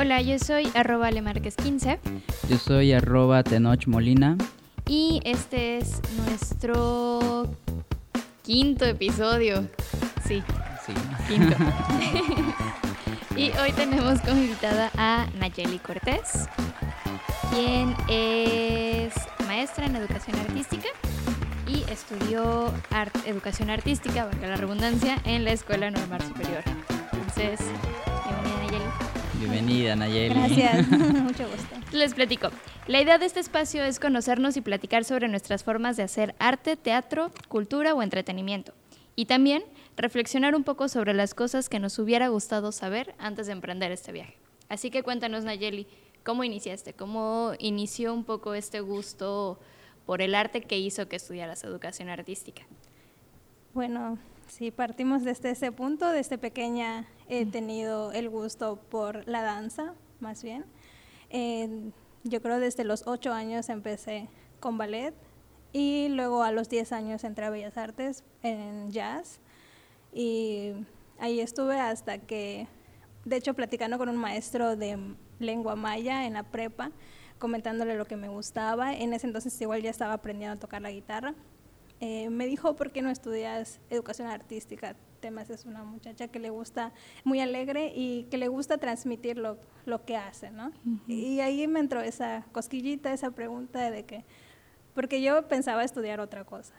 Hola, yo soy arroba lemarques15 Yo soy arroba Tenoch Molina. y este es nuestro quinto episodio. Sí, Sí. quinto. y hoy tenemos como invitada a Nayeli Cortés, quien es maestra en educación artística y estudió art- educación artística, valga la redundancia, en la Escuela Normal Superior. Entonces. Bienvenida, Nayeli. Gracias, mucho gusto. Les platico. La idea de este espacio es conocernos y platicar sobre nuestras formas de hacer arte, teatro, cultura o entretenimiento. Y también reflexionar un poco sobre las cosas que nos hubiera gustado saber antes de emprender este viaje. Así que cuéntanos, Nayeli, ¿cómo iniciaste? ¿Cómo inició un poco este gusto por el arte que hizo que estudiaras educación artística? Bueno, si partimos desde ese punto, desde pequeña he tenido el gusto por la danza, más bien. Eh, yo creo desde los ocho años empecé con ballet y luego a los 10 años entré a Bellas Artes en jazz y ahí estuve hasta que, de hecho, platicando con un maestro de lengua maya en la prepa, comentándole lo que me gustaba. En ese entonces igual ya estaba aprendiendo a tocar la guitarra. Eh, me dijo, ¿por qué no estudias educación artística? Temas es una muchacha que le gusta, muy alegre y que le gusta transmitir lo, lo que hace, ¿no? Y ahí me entró esa cosquillita, esa pregunta de que, porque yo pensaba estudiar otra cosa.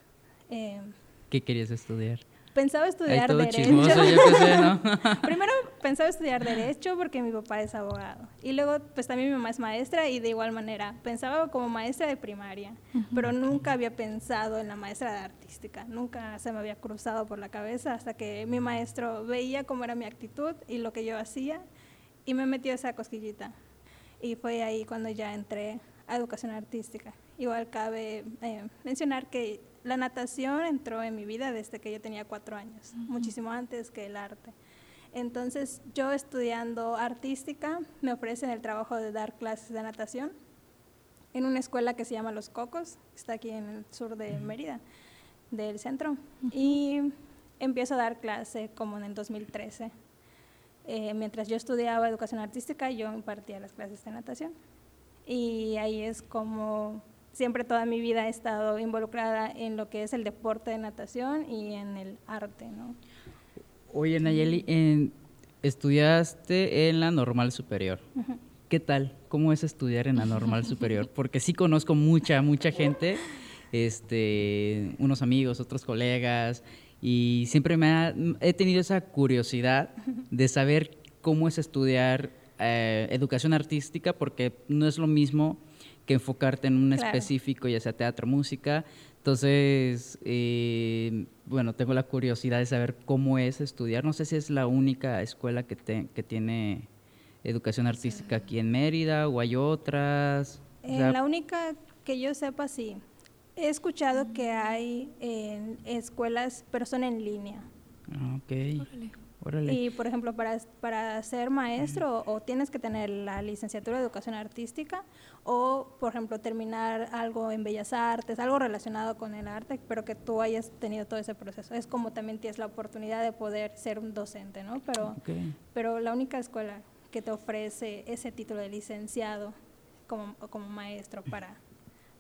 Eh, ¿Qué querías estudiar? Pensaba estudiar todo derecho. chismoso, ya empecé, ¿no? Primero pensaba estudiar derecho porque mi papá es abogado y luego pues también mi mamá es maestra y de igual manera pensaba como maestra de primaria, pero nunca había pensado en la maestra de artística, nunca se me había cruzado por la cabeza hasta que mi maestro veía cómo era mi actitud y lo que yo hacía y me metió esa cosquillita y fue ahí cuando ya entré a educación artística. Igual cabe eh, mencionar que la natación entró en mi vida desde que yo tenía cuatro años, muchísimo antes que el arte. Entonces, yo estudiando artística, me ofrecen el trabajo de dar clases de natación en una escuela que se llama Los Cocos, que está aquí en el sur de Mérida, del centro. Y empiezo a dar clase como en el 2013. Eh, mientras yo estudiaba educación artística, yo impartía las clases de natación. Y ahí es como siempre toda mi vida he estado involucrada en lo que es el deporte de natación y en el arte, ¿no? Oye, Nayeli, en- estudiaste en la normal superior. ¿Qué tal? ¿Cómo es estudiar en la normal superior? Porque sí conozco mucha, mucha gente, este, unos amigos, otros colegas, y siempre me ha- he tenido esa curiosidad de saber cómo es estudiar eh, educación artística, porque no es lo mismo que enfocarte en un Claro. específico, ya sea teatro, música. Entonces, eh, bueno, tengo la curiosidad de saber cómo es estudiar. No sé si es la única escuela que, te- que tiene educación artística aquí en Mérida o hay otras. O Eh, sea, la única que yo sepa, sí. He escuchado que hay en escuelas, pero son en línea. ah, ok. Órale. Y, por ejemplo, para, para ser maestro o tienes que tener la licenciatura de educación artística o, por ejemplo, terminar algo en bellas artes, algo relacionado con el arte, pero que tú hayas tenido todo ese proceso. Es como también tienes la oportunidad de poder ser un docente, ¿no? Pero, pero la única escuela que te ofrece ese título de licenciado como, como maestro para,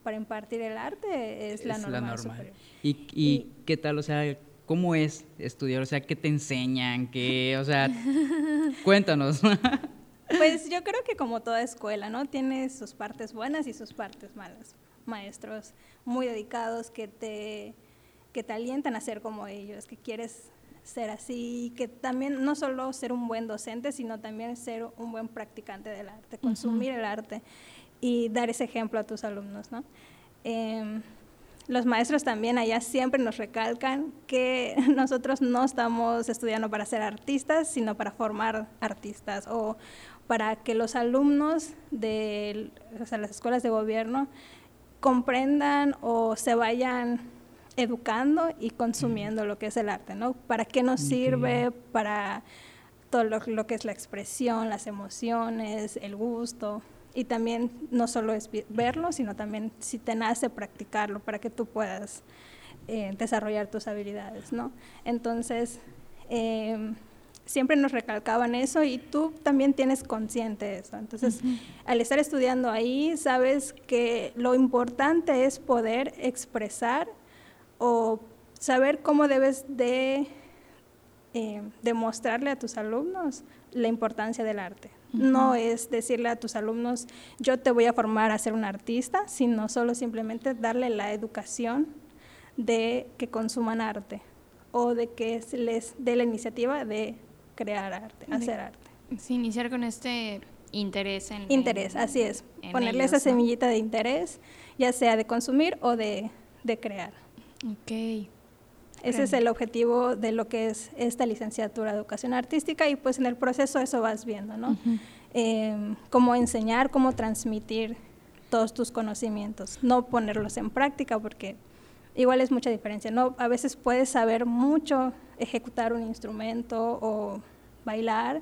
para impartir el arte es, la normal. ¿Y, y Y- qué tal? O sea, ¿cómo es estudiar? O sea, ¿qué te enseñan? ¿Qué, o sea, cuéntanos. Pues yo creo que como toda escuela, ¿no? Tiene sus partes buenas y sus partes malas. Maestros muy dedicados que te, que te alientan a ser como ellos, que quieres ser así, que también no solo ser un buen docente, sino también ser un buen practicante del arte, consumir el arte y dar ese ejemplo a tus alumnos, ¿no? Em, los maestros también allá siempre nos recalcan que nosotros no estamos estudiando para ser artistas, sino para formar artistas o para que los alumnos de o sea, las escuelas de gobierno comprendan o se vayan educando y consumiendo lo que es el arte, ¿no? ¿Para qué nos sirve? Para todo lo, lo que es la expresión, las emociones, el gusto. Y también no solo es verlo, sino también si te nace practicarlo para que tú puedas eh, desarrollar tus habilidades, ¿no? Entonces, eh, siempre nos recalcaban eso y tú también tienes consciente eso. Entonces, al estar estudiando ahí, sabes que lo importante es poder expresar o saber cómo debes de eh, demostrarle a tus alumnos la importancia del arte. No es decirle a tus alumnos, yo te voy a formar a ser un artista, sino solo simplemente darle la educación de que consuman arte o de que les dé la iniciativa de crear arte, hacer arte. Sí, iniciar con este interés en... Interés, así es. Ponerle esa semillita de interés, ya sea de consumir o de, crear. Ok. Ese es el objetivo de lo que es esta licenciatura de educación artística y pues en el proceso eso vas viendo, ¿no? Em, cómo enseñar, cómo transmitir todos tus conocimientos, no ponerlos en práctica porque igual es mucha diferencia, ¿no? A veces puedes saber mucho ejecutar un instrumento o bailar,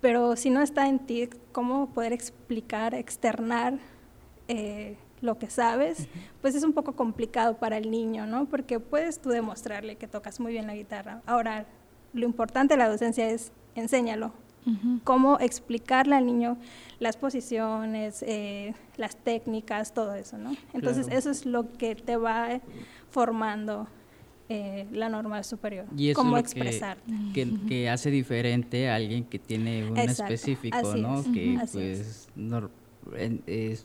pero si no está en ti, cómo poder explicar, externar eh, lo que sabes, pues es un poco complicado para el niño, ¿no? Porque puedes tú demostrarle que tocas muy bien la guitarra. Ahora, lo importante de la docencia es enséñalo, cómo explicarle al niño las posiciones, eh, las técnicas, todo eso, ¿no? Entonces eso es lo que te va formando eh, la norma superior, y cómo expresar. Que, hace diferente a alguien que tiene un específico, ¿no? Que pues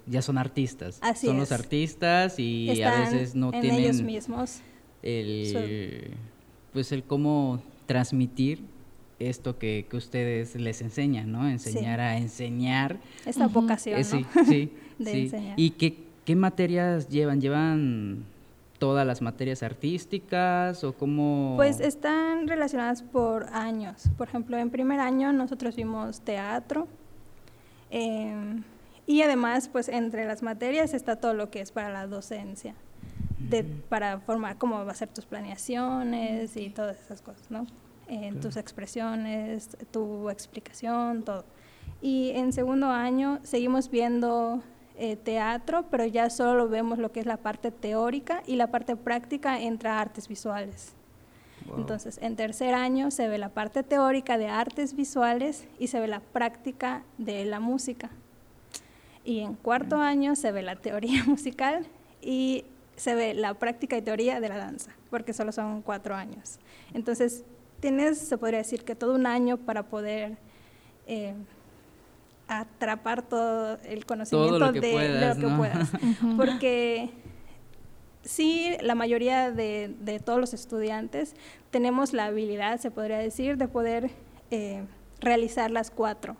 ya son artistas. son los artistas y a veces no tienen ellos mismos. el pues el cómo transmitir esto que, que, ustedes les enseñan, ¿no? Enseñar a enseñar. Esta vocación, eh, sí, sí, de enseñar. ¿Y qué, qué materias llevan? ¿Llevan todas las materias artísticas o cómo? Pues están relacionadas por años. Por ejemplo, en primer año nosotros vimos teatro em, y además, pues entre las materias está todo lo que es para la docencia, de, para formar cómo va a ser tus planeaciones y todas esas cosas, ¿no? En tus expresiones, tu explicación, todo. Y en segundo año seguimos viendo eh, teatro, pero ya solo vemos lo que es la parte teórica y la parte práctica entra artes visuales. Entonces, en tercer año se ve la parte teórica de artes visuales y se ve la práctica de la música. Y en cuarto año se ve la teoría musical y se ve la práctica y teoría de la danza, porque solo son cuatro años. Entonces, tienes, se podría decir que todo un año para poder eh, atrapar todo el conocimiento de, lo que puedas. Porque sí, la mayoría de, todos los estudiantes tenemos la habilidad, se podría decir, de poder eh, realizar las cuatro.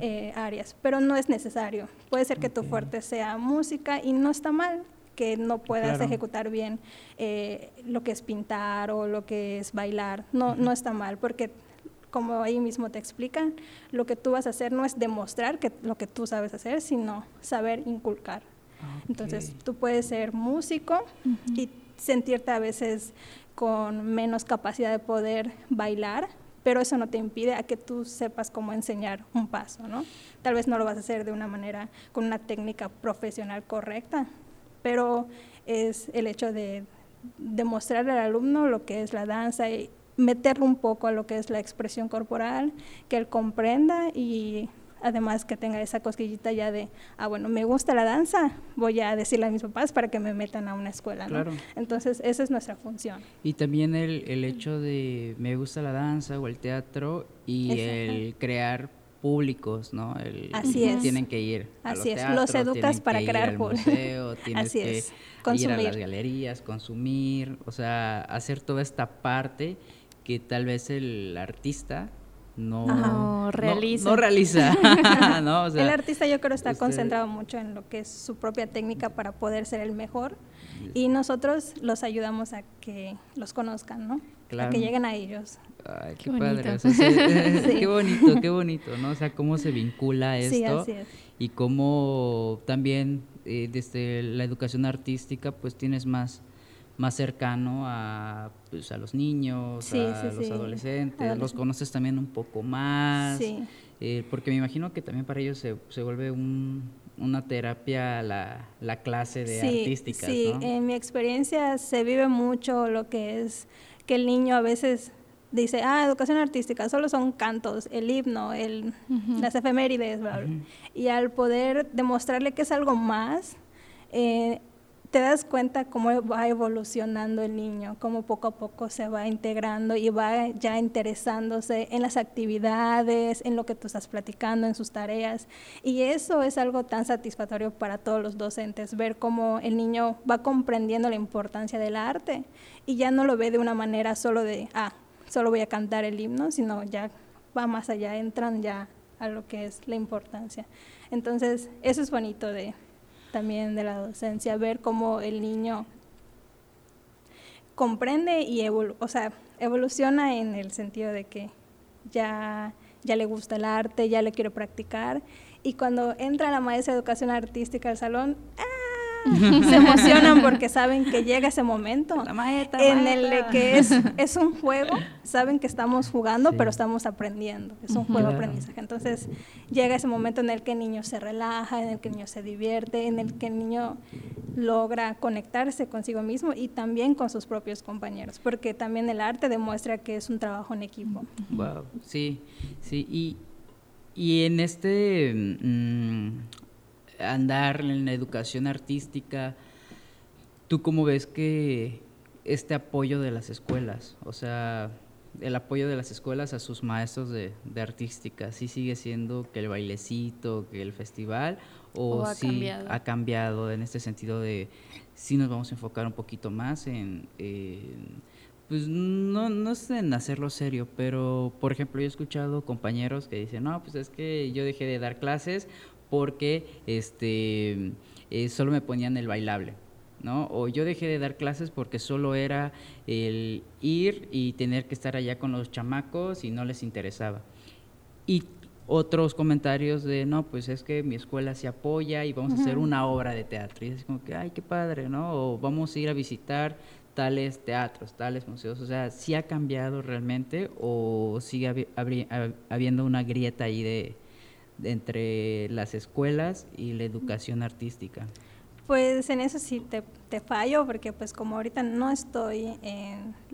Eh, áreas, pero no es necesario. Puede ser que tu fuerte sea música y no está mal que no puedas ejecutar bien eh, lo que es pintar o lo que es bailar. No, no está mal, porque como ahí mismo te explican, lo que tú vas a hacer no es demostrar que lo que tú sabes hacer, sino saber inculcar. Entonces, tú puedes ser músico y sentirte a veces con menos capacidad de poder bailar, pero eso no te impide a que tú sepas cómo enseñar un paso, ¿no? Tal vez no lo vas a hacer de una manera, con una técnica profesional correcta, pero es el hecho de demostrarle al alumno lo que es la danza y meterlo un poco a lo que es la expresión corporal, que él comprenda y además que tenga esa cosquillita ya de, ah, bueno, me gusta la danza, voy a decirle a mis papás para que me metan a una escuela, ¿no? Entonces, esa es nuestra función. Y también el, el hecho de me gusta la danza o el teatro y el crear públicos, ¿no? Así es. Tienen que ir Así es, los educas para crear públicos. Así es. ir a las galerías, consumir, o sea, hacer toda esta parte que tal vez el artista no, realiza. No, realiza. el artista yo creo está concentrado mucho en lo que es su propia técnica para poder ser el mejor y nosotros los ayudamos a que los conozcan, ¿no? A que lleguen a ellos. Ay, qué, padre. Qué bonito, qué bonito, ¿no? O sea, cómo se vincula esto. Sí, así es. Y cómo también eh, desde la educación artística pues tienes más más cercano a, pues, a los niños, a los adolescentes, los conoces también un poco más, eh, porque me imagino que también para ellos se, se vuelve un, una terapia la, la clase de artística. Sí, en mi experiencia se vive mucho lo que es que el niño a veces dice, ah, educación artística, solo son cantos, el himno, el, las efemérides, bla, bla. Y al poder demostrarle que es algo más, eh, te das cuenta cómo va evolucionando el niño, cómo poco a poco se va integrando y va ya interesándose en las actividades, en lo que tú estás platicando, en sus tareas. Y eso es algo tan satisfactorio para todos los docentes, ver cómo el niño va comprendiendo la importancia del arte y ya no lo ve de una manera solo de, ah, solo voy a cantar el himno, sino ya va más allá, entran ya a lo que es la importancia. Entonces, eso es bonito de, también de la docencia, ver cómo el niño comprende y o sea, evoluciona en el sentido de que ya, ya le gusta el arte, ya le quiere practicar. Y cuando entra la maestra de educación artística al salón, ¡ah! se emocionan porque saben que llega ese momento en el que es, es un juego, saben que estamos jugando, pero estamos aprendiendo, es un juego de aprendizaje. Entonces llega ese momento en el que el niño se relaja, en el que el niño se divierte, en el que el niño logra conectarse consigo mismo y también con sus propios compañeros, porque también el arte demuestra que es un trabajo en equipo. Wow, sí, sí, y, y en este mm, andar en la educación artística, ¿tú cómo ves que este apoyo de las escuelas, o sea, el apoyo de las escuelas a sus maestros de, artística, ¿sí sigue siendo que el bailecito, que el festival, o, ha, cambiado? ha cambiado en este sentido de si nos vamos a enfocar un poquito más en, pues no, no es en hacerlo serio, pero por ejemplo yo he escuchado compañeros que dicen, no, pues es que yo dejé de dar clases porque este, eh, solo me ponían el bailable. ¿no? O yo dejé de dar clases porque solo era el ir y tener que estar allá con los chamacos y no les interesaba. Y otros comentarios de, no, pues es que mi escuela se apoya y vamos a hacer una obra de teatro. Y es como que, ay, qué padre, ¿no? O vamos a ir a visitar tales teatros, tales museos. O sea, ¿sí ha cambiado realmente o sigue habiendo una grieta ahí de, entre las escuelas y la educación artística? Pues en eso sí te, te fallo, porque pues como ahorita no estoy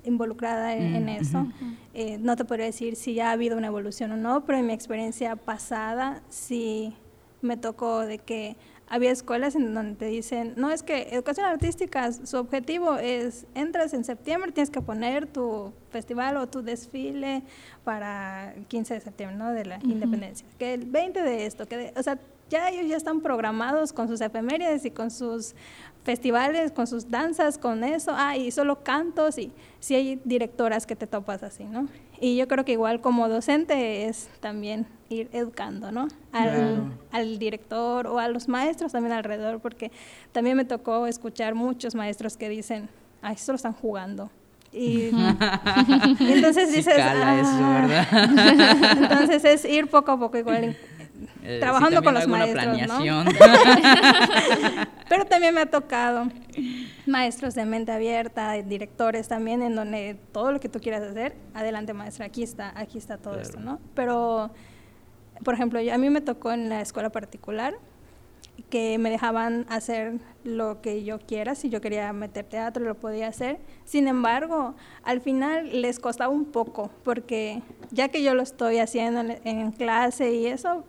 involucrada en, eso, eh, no te podría decir si ya ha habido una evolución o no, pero en mi experiencia pasada sí me tocó de que había escuelas en donde te dicen, no, es que educación artística, su objetivo es, entras en septiembre, tienes que poner tu festival o tu desfile para el 15 de septiembre, ¿no? De la independencia. Que el 20 de esto, que, o sea, ya ellos ya están programados con sus efemérides y con sus festivales, con sus danzas, con eso, ah, y solo cantos, y si hay directoras que te topas así, ¿no? Y yo creo que igual como docente es también ir educando, ¿no? Al, al, director o a los maestros también alrededor, porque también me tocó escuchar muchos maestros que dicen, ay, solo están jugando. Y, entonces dices, ah". entonces es ir poco a poco igual eh, trabajando con los maestros, ¿no? Pero también me ha tocado maestros de mente abierta, directores también, en donde todo lo que tú quieras hacer, adelante maestra, aquí está, aquí está todo esto, ¿no? Pero, por ejemplo, a mí me tocó en la escuela particular que me dejaban hacer lo que yo quiera, si yo quería meter teatro lo podía hacer. Sin embargo, al final les costaba un poco, porque ya que yo lo estoy haciendo en, clase y eso,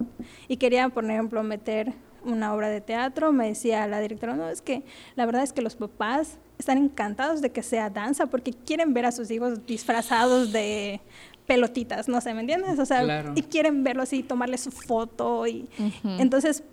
y quería, por ejemplo, meter una obra de teatro, me decía la directora, no, es que la verdad es que los papás están encantados de que sea danza porque quieren ver a sus hijos disfrazados de pelotitas, no sé, ¿me entiendes? O sea, y quieren verlo así, tomarle su foto y entonces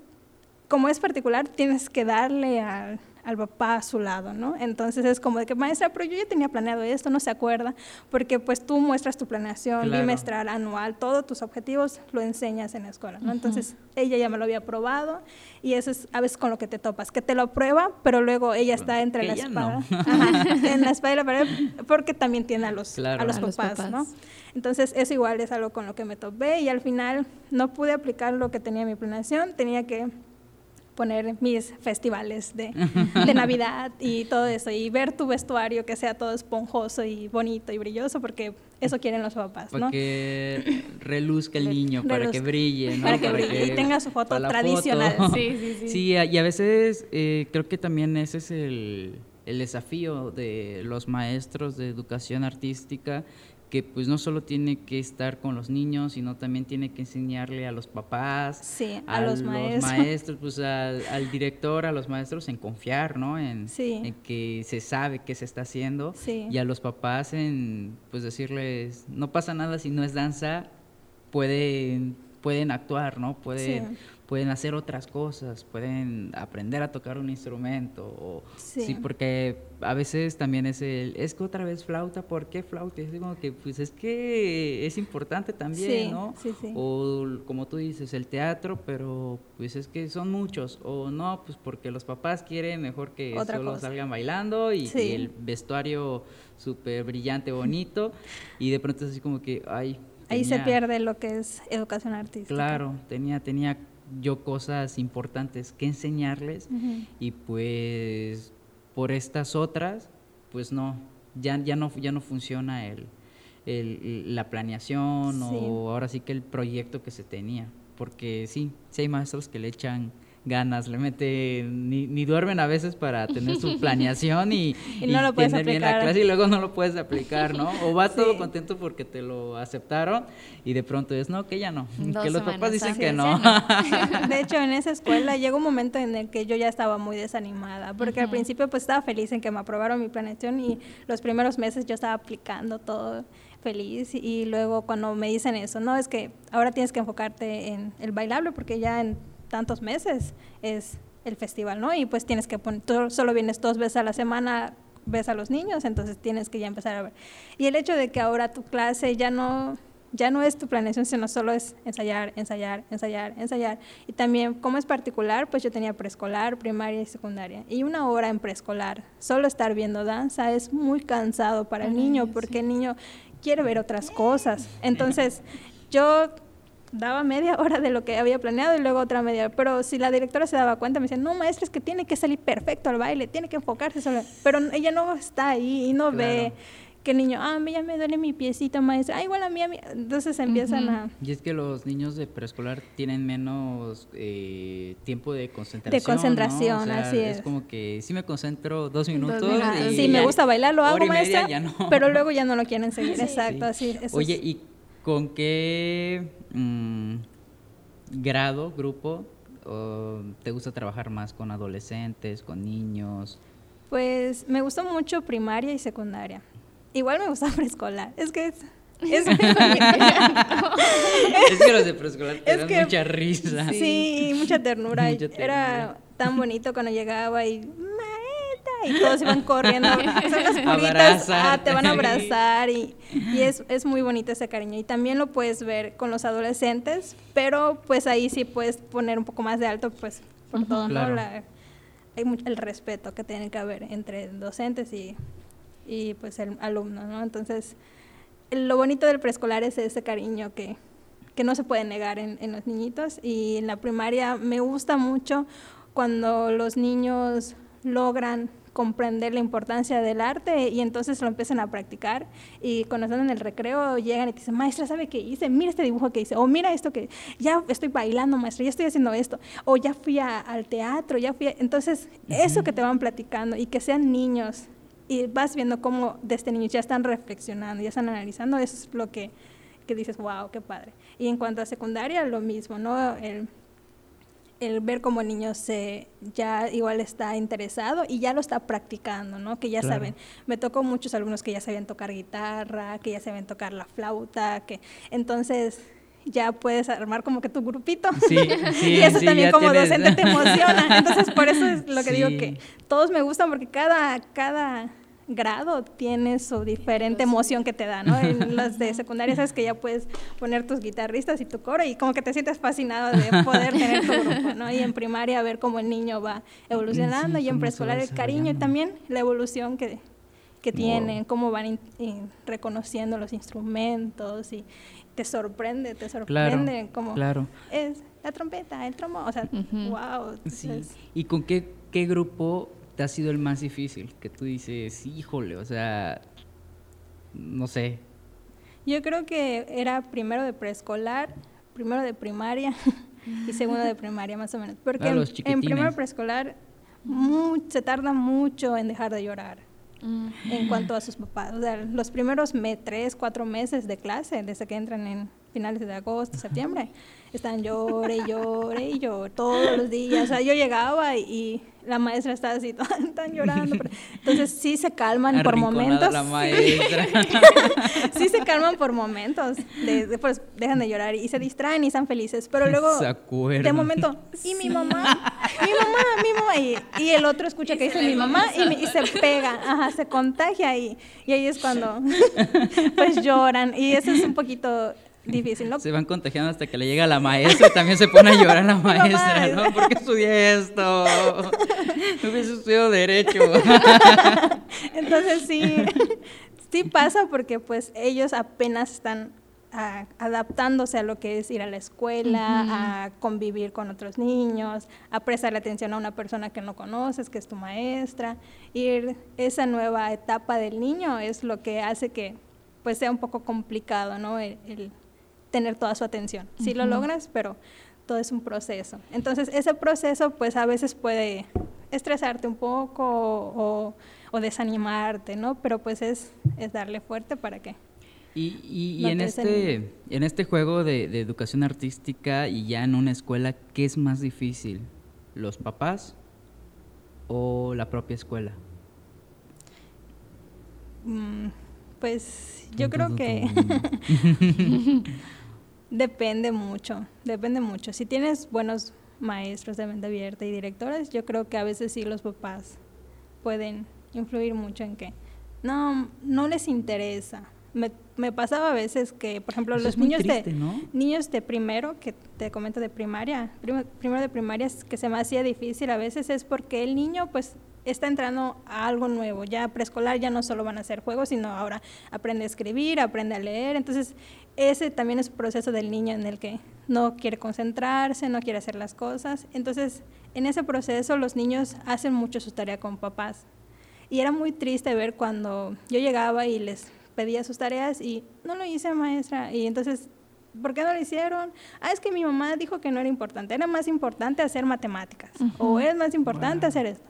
como es particular, tienes que darle al, papá a su lado, ¿no? Entonces es como de que, maestra, pero yo ya tenía planeado esto, no se acuerda, porque pues tú muestras tu planeación bimestral, anual, todos tus objetivos lo enseñas en la escuela, ¿no? Entonces ella ya me lo había probado y eso es a veces con lo que te topas, que te lo prueba, pero luego ella está entre la espada, en la espada y la pared, porque también tiene a los, a los, papás, ¿no? Entonces eso igual es algo con lo que me topé y al final no pude aplicar lo que tenía mi planeación, tenía que poner mis festivales de, de, Navidad y todo eso, y ver tu vestuario que sea todo esponjoso y bonito y brilloso, porque eso quieren los papás, ¿no? Para que reluzca el niño, para que brille, ¿no? Para que brille y tenga su foto tradicional. Sí, sí, sí. Sí, y a veces eh, creo que también ese es el, el desafío de los maestros de educación artística, que pues no solo tiene que estar con los niños, sino también tiene que enseñarle a los papás, a, los, maestros, pues al, director, a los maestros en confiar, ¿no? En, en que se sabe qué se está haciendo. Y a los papás en pues decirles, no pasa nada si no es danza, pueden pueden actuar, ¿no? Pueden pueden hacer otras cosas, pueden aprender a tocar un instrumento. O, sí. porque a veces también es el, es que otra vez flauta, ¿por qué flauta? Es como que, pues es que es importante también, ¿no? Sí, sí. O como tú dices, el teatro, pero pues es que son muchos. O no, pues porque los papás quieren mejor que solo salgan bailando y, el vestuario súper brillante, bonito. y de pronto es así como que, ay. Ahí se pierde lo que es educación artística. Claro, tenía, tenía yo cosas importantes que enseñarles y pues por estas otras, pues no, ya, ya, no, ya no funciona el, el la planeación o ahora sí que el proyecto que se tenía, porque sí, sí hay maestros que le echan ganas, le mete, ni, ni duermen a veces para tener su planeación y, no lo puedes tener bien la clase y luego no lo puedes aplicar, ¿no? O vas todo contento porque te lo aceptaron y de pronto es, no, que ya no, que los papás dicen que no. De hecho, en esa escuela llegó un momento en el que yo ya estaba muy desanimada, porque al principio pues estaba feliz en que me aprobaron mi planeación y los primeros meses yo estaba aplicando todo feliz y luego cuando me dicen eso, no, es que ahora tienes que enfocarte en el bailable porque ya en tantos meses es el festival, ¿no? Y pues tienes que poner, tú solo vienes dos veces a la semana, ves a los niños, entonces tienes que ya empezar a ver. Y el hecho de que ahora tu clase ya no, ya no es tu planeación, sino solo es ensayar, ensayar, ensayar, ensayar. Y también, como es particular, pues yo tenía preescolar, primaria y secundaria. Y una hora en preescolar, solo estar viendo danza es muy cansado para el niño, porque el niño quiere ver otras cosas. Entonces, yo daba media hora de lo que había planeado y luego otra media hora. Pero si la directora se daba cuenta, me decía, no, maestra, es que tiene que salir perfecto al baile, tiene que enfocarse solo. Pero ella no está ahí y no ve que el niño, ah, a mí ya me duele mi piecito, maestra, ah, igual a mí, a mí. Entonces empiezan a... Y es que los niños de preescolar tienen menos eh, tiempo de concentración. De concentración, así es. Es como que si me concentro dos minutos. y sí, me gusta bailar, lo hago, maestra, pero luego ya no lo quieren seguir, exacto, así. Oye, ¿y con qué mm, grado, grupo, te gusta trabajar más con adolescentes, con niños? Pues me gustó mucho primaria y secundaria. Igual me gusta preescolar. Es que es, es, es que los de preescolar te mucha risa. Sí, mucha ternura. mucha ternura. Era tan bonito cuando llegaba y y todos iban corriendo, son las puritas, ah, te van a abrazar y, y es, es, muy bonito ese cariño. Y también lo puedes ver con los adolescentes, pero pues ahí sí puedes poner un poco más de alto, pues por todo, ¿no? La, hay mucho, el respeto que tiene que haber entre docentes y, y pues el alumno, ¿no? Entonces, lo bonito del preescolar es ese cariño que, que no se puede negar en, en los niñitos. Y en la primaria me gusta mucho cuando los niños logran comprender la importancia del arte y entonces lo empiezan a practicar y cuando están en el recreo llegan y te dicen, maestra, ¿sabe qué hice? Mira este dibujo que hice, o mira esto que ya estoy bailando, maestra, ya estoy haciendo esto, o ya fui al teatro, ya fui Entonces, eso que te van platicando y que sean niños y vas viendo cómo desde niños ya están reflexionando, ya están analizando, eso es lo que, que dices, wow, qué padre. Y en cuanto a secundaria, lo mismo, ¿no? El, el ver cómo el niño se ya igual está interesado y ya lo está practicando, ¿no? Que ya saben. Me tocó muchos alumnos que ya sabían tocar guitarra, que ya sabían tocar la flauta, que entonces ya puedes armar como que tu grupito. Sí, sí, y eso también como docente te emociona. Entonces, por eso es lo que digo que todos me gustan porque cada cada grado tiene su diferente emoción que te da, ¿no? En las de secundaria sabes que ya puedes poner tus guitarristas y tu coro y como que te sientes fascinado de poder tener tu grupo, ¿no? Y en primaria ver cómo el niño va evolucionando y en preescolar el cariño y también la evolución que, que tienen, cómo van reconociendo los instrumentos y te sorprende, te sorprende como es la trompeta, el trombón, o sea, wow. Sí. ¿Y con qué, qué grupo te ha sido el más difícil? Que tú dices, híjole, o sea, no sé. Yo creo que era primero de preescolar, primero de primaria y segundo de primaria, más o menos. Porque en, primero preescolar se tarda mucho en dejar de llorar. mm. en cuanto a sus papás. O sea, los primeros tres, cuatro meses de clase, desde que entran en finales de agosto, septiembre, están llore y llore y llore todos los días. O sea, yo llegaba y, la maestra estaba así, están llorando. entonces sí se calman por momentos. La maestra. sí se calman por momentos. después dejan de llorar y se distraen y están felices. Pero luego, de momento, y mi mamá, mi mamá, mi mamá. Y, el otro escucha que dice mi mamá y, se pega, ajá, se contagia y, y ahí es cuando pues lloran. Y eso es un poquito difícil, ¿no? Se van contagiando hasta que le llega la maestra y también se pone a llorar la maestra, ¿no? ¿Por qué estudié esto? No hubiese estudiado Derecho. Entonces sí, sí pasa porque pues ellos apenas están adaptándose a lo que es ir a la escuela, a convivir con otros niños, a prestarle atención a una persona que no conoces, que es tu maestra. Ir esa nueva etapa del niño es lo que hace que pues sea un poco complicado, ¿no? el tener toda su atención. Sí lo logras, pero todo es un proceso. Entonces, ese proceso, pues a veces puede estresarte un poco o, desanimarte, ¿no? Pero pues es, es darle fuerte para que... Y, y, en, este, en este juego de, de, educación artística y ya en una escuela, ¿qué es más difícil? ¿Los papás o la propia escuela? Mm, pues yo creo que... Depende mucho, depende mucho. Si tienes buenos maestros de mente abierta y directores, yo creo que a veces sí los papás pueden influir mucho en que no, no les interesa. Me, me pasaba a veces que, por ejemplo, los niños de niños de primero, que te comento de primaria, primero de primaria que se me hacía difícil a veces es porque el niño pues está entrando a algo nuevo. Ya preescolar ya no solo van a ser juegos, sino ahora aprende a escribir, aprende a leer. Entonces, ese también es un proceso del niño en el que no quiere concentrarse, no quiere hacer las cosas. Entonces, en ese proceso los niños hacen mucho su tarea con papás. Y era muy triste ver cuando yo llegaba y les pedía sus tareas y no lo hice, maestra. Y entonces, ¿por qué no lo hicieron? Ah, es que mi mamá dijo que no era importante, era más importante hacer matemáticas o es más importante hacer esto.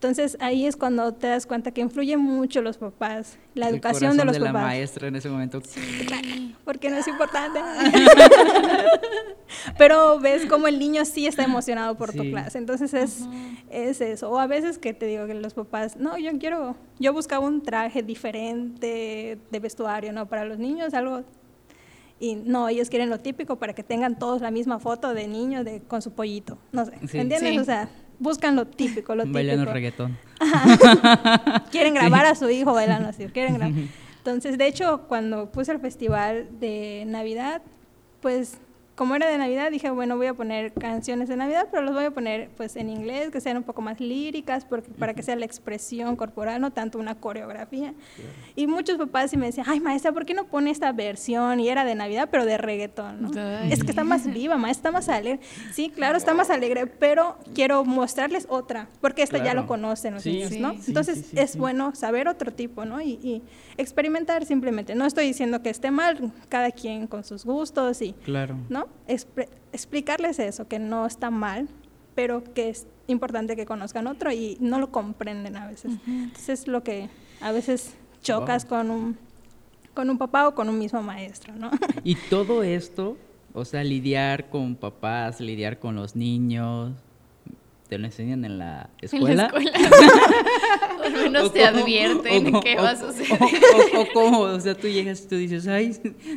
Entonces ahí es cuando te das cuenta que influye mucho los papás, la educación de los de papás. la maestra en ese momento. porque no es importante. Pero ves como el niño sí está emocionado por tu clase. Entonces es, es eso. O a veces que te digo que los papás, no, yo quiero, yo buscaba un traje diferente de vestuario, ¿no? Para los niños, algo y no, ellos quieren lo típico para que tengan todos la misma foto de niño de, con su pollito. No sé, ¿entiendes? O sea, buscan lo típico, lo Bailando reggaetón. quieren grabar a su hijo bailando así, quieren grabar. Entonces, de hecho, cuando puse el festival de Navidad, pues como era de Navidad, dije, bueno, voy a poner canciones de Navidad, pero los voy a poner pues en inglés, que sean un poco más líricas, porque, para que sea la expresión corporal, no tanto una coreografía. Y muchos papás sí me decían, ay, maestra, ¿por qué no pone esta versión? Y era de Navidad, pero de reggaetón, ¿no? Es que está más viva, maestra, está más alegre. Sí, claro, está más alegre, pero quiero mostrarles otra, porque esta ya lo conocen los niños, ¿no? Entonces es bueno saber otro tipo, ¿no? Y, y, experimentar simplemente. No estoy diciendo que esté mal, cada quien con sus gustos y, claro. ¿no? Explicarles eso, que no está mal, pero que es importante que conozcan otro y no lo comprenden a veces. Entonces es lo que a veces chocas con un con un papá o con un mismo maestro, ¿no? Y todo esto, o sea, lidiar con papás, lidiar con los niños, te lo enseñan en la escuela. En la escuela. Al menos te advierten qué va a suceder. O, cómo, o sea, tú llegas y tú dices, ay,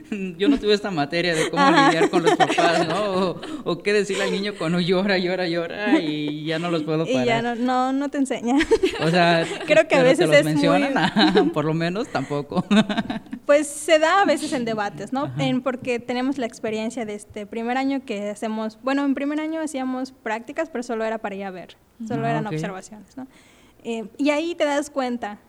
yo no tuve esta materia de cómo lidiar con los papás, ¿no? O, qué decirle al niño cuando llora, llora, llora y ya no los puedo parar. Y ya no, no, no te enseña. O sea, creo que a veces te los mencionan, por lo menos tampoco. Pues se da a veces en debates, ¿no? En, porque tenemos la experiencia de este primer año que hacemos, bueno, en primer año hacíamos prácticas, pero solo era para ir a ver, solo ah, eran observaciones, ¿no? Eh, y ahí te das cuenta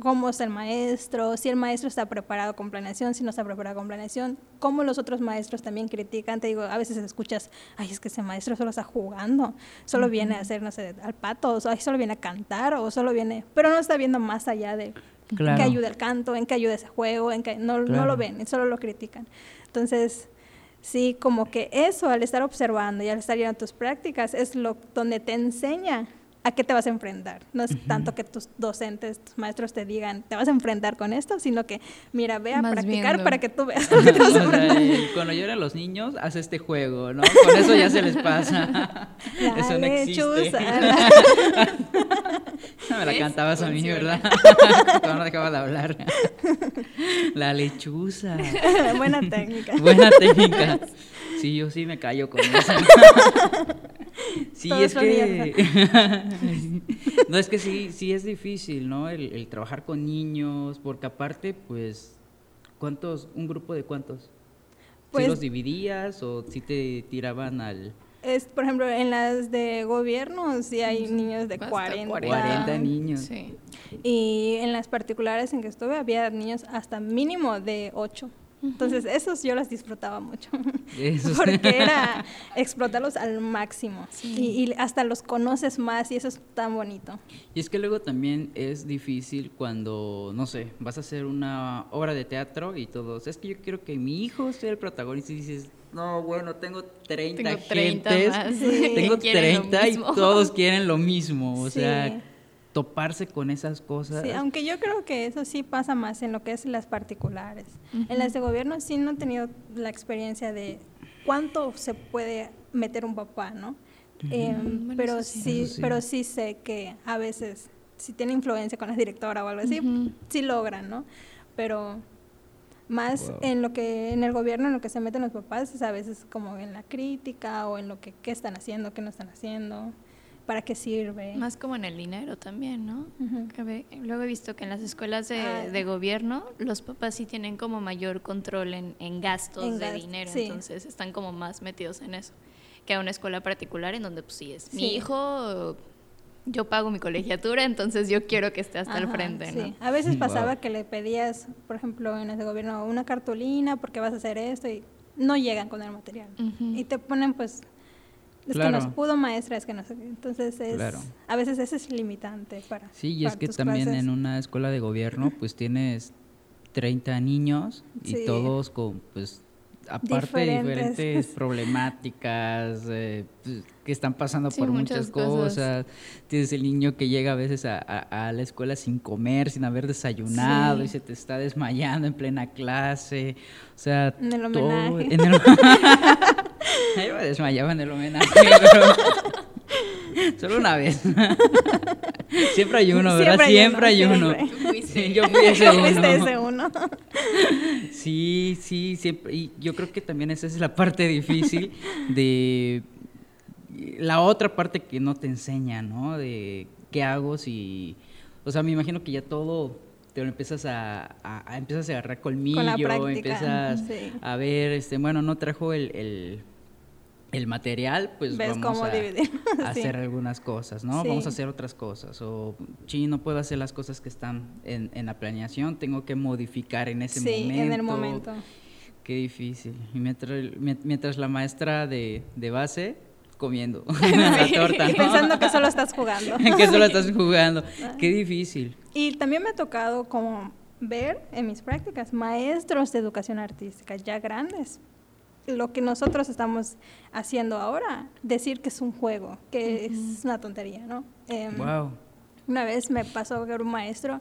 cómo es el maestro, si el maestro está preparado con planeación, si no está preparado con planeación, cómo los otros maestros también critican. Te digo, a veces escuchas, ay, es que ese maestro solo está jugando, solo viene a hacer, no sé, al pato, o solo viene a cantar, o solo viene, pero no está viendo más allá de qué ayuda el canto, en qué ayuda ese juego, en qué, no, no lo ven, solo lo critican. Entonces, sí, como que eso, al estar observando y al estar a tus prácticas, es lo donde te enseña a qué te vas a enfrentar. No es tanto que tus docentes, tus maestros te digan, te vas a enfrentar con esto, sino que, mira, ve a Más practicar viendo. para que tú veas lo que te vas a O sea, enfrentar. el- cuando lloran los niños, hace este juego, ¿no? Con eso ya se les pasa. La eso no existe. lechuza, Me la cantabas a mí. ¿verdad? Cuando no dejaba de hablar. La lechuza. Buena técnica. Buena técnica. Sí, yo sí me callo con eso. Sí, Todos es que... no, es que sí, sí es difícil, ¿no? El, el trabajar con niños, porque aparte, pues, ¿cuántos? ¿Un grupo de cuántos? Pues- ¿Sí los dividías o si te tiraban al Es, por ejemplo, en las de gobierno sí hay niños de Hasta 40. 40 niños? Sí. Y en las particulares en que estuve había niños hasta mínimo de 8. Entonces, esos yo los disfrutaba mucho. Esos. Porque era explotarlos al máximo. Sí. Y, y hasta los conoces más y eso es tan bonito. Y es que luego también es difícil cuando, no sé, vas a hacer una obra de teatro y todos, es que yo quiero que mi hijo sea el protagonista y dices, no, bueno, tengo 30 Tengo 30 gentes, más Sí. tengo que quieren lo 30 y todos quieren lo mismo, o Sí. sea, toparse con esas cosas. Sí, aunque yo creo que eso sí pasa más en lo que es las particulares. En las de gobierno sí no he tenido la experiencia de cuánto se puede meter un papá, ¿no? Eh, Bueno, pero sí. pero sí sé que a veces si tiene influencia con la directora o algo así, sí logran, ¿no? Pero más Wow. en lo que en el gobierno en lo que se meten los papás es a veces como en la crítica o en lo que qué están haciendo, qué no están haciendo, para qué sirve. Más como en el dinero también, ¿no? Que ve- Luego he visto que en las escuelas de, Ah. de gobierno los papás sí tienen como mayor control en, en gastos En de dinero, sí. entonces están como más metidos en eso. Que a una escuela particular en donde pues sí es mi Sí. hijo, yo pago mi colegiatura, entonces yo quiero que esté hasta el Ajá, frente, sí. ¿no? A veces Wow. pasaba que le pedías, por ejemplo, en ese gobierno, una cartulina porque vas a hacer esto y no llegan con el material. Ujú. Y te ponen, pues, es que nos pudo maestra, es que no sé. Entonces, es, Claro. a veces eso es limitante para. Sí, y es que también clases. en una escuela de gobierno, pues tienes 30 niños y Sí. todos con, pues, aparte de Diferentes. diferentes problemáticas eh, pues, que están pasando Sí, por muchas muchas cosas. cosas. Tienes el niño que llega a veces a, a- a la escuela sin comer, sin haber desayunado Sí. y se te está desmayando en plena clase. O sea, En el todo- homenaje. en el- Yo me desmayaba en el homenaje, pero solo una vez. Siempre hay uno, ¿verdad? Siempre hay uno. siempre. Sí, yo fui ese uno. ese uno. Sí, sí, siempre. Y yo creo que también esa es la parte difícil de la otra parte que no te enseña, ¿no? De qué hago si, o sea, me imagino que ya todo te lo empiezas a, a- a- empiezas a agarrar colmillo, Con la práctica, empiezas sí. a ver, este, bueno, no trajo el, el, el material, pues Ves vamos cómo a, Sí. hacer algunas cosas, ¿no? Sí. Vamos a hacer otras cosas. O, sí, no puedo hacer las cosas que están en, en la planeación, tengo que modificar en ese Sí, momento. en el momento. Qué difícil. Y mientras, mient- mientras la maestra de, de base comiendo la torta, ¿no? Pensando que solo estás jugando. que solo estás jugando. Ah. Qué difícil. Y también me ha tocado como ver en mis prácticas maestros de educación artística ya grandes. Lo que nosotros estamos haciendo ahora, decir que es un juego, que es una tontería, ¿no? Em, wow. Una vez me pasó que era un maestro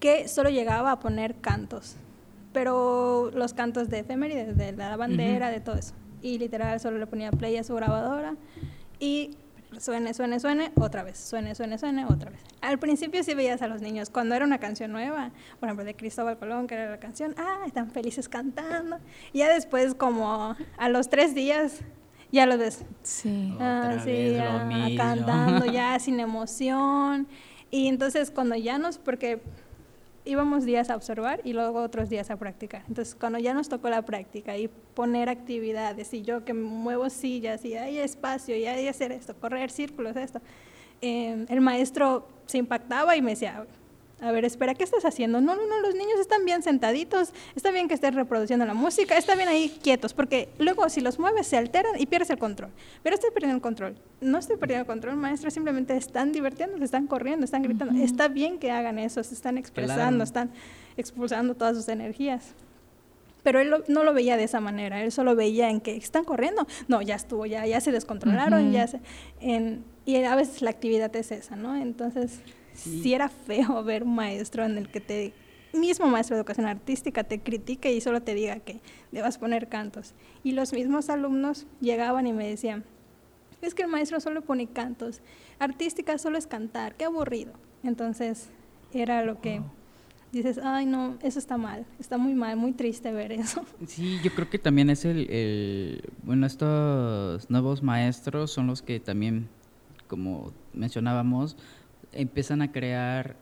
que solo llegaba a poner cantos, pero los cantos de efemérides, de la bandera, de todo eso. Y literal solo le ponía play a su grabadora y suene, suene, suene, otra vez, suene, suene, suene, otra vez. Al principio sí veías a los niños, cuando era una canción nueva, por ejemplo de Cristóbal Colón, que era la canción, ah, están felices cantando. Y ya después como a los tres días ya los ves Sí. Ah, Otra sí, vez lo ya mismo. cantando ya sin emoción. Y entonces cuando ya nos, porque íbamos días a observar y luego otros días a practicar. Entonces cuando ya nos tocó la práctica y poner actividades y yo que muevo sillas y hay espacio y hay hacer esto, correr círculos, esto, eh, el maestro se impactaba y me decía, a ver, espera, ¿qué estás haciendo? No, no, no, los niños están bien sentaditos, está bien que estés reproduciendo la música, está bien ahí quietos, porque luego si los mueves se alteran y pierdes el control. Pero estoy perdiendo el control. No estoy perdiendo el control, maestro, simplemente están divirtiendo, están corriendo, están gritando. Está bien que hagan eso, se están expresando, Claro. están expulsando todas sus energías. pero él no lo veía de esa manera, él solo veía en que están corriendo, no, ya estuvo, ya, ya se descontrolaron, ya se, en, y a veces la actividad es esa, ¿no? Entonces, sí. era feo ver un maestro en el que te, mismo maestro de educación artística te critique y solo te diga que debas poner cantos. Y los mismos alumnos llegaban y me decían, es que el maestro solo pone cantos, artística solo es cantar, qué aburrido. Entonces, era lo que dices, ay no, eso está mal, está muy mal, muy triste ver eso. Sí, yo creo que también es el, bueno, estos nuevos maestros son los que también, como mencionábamos, empiezan a crear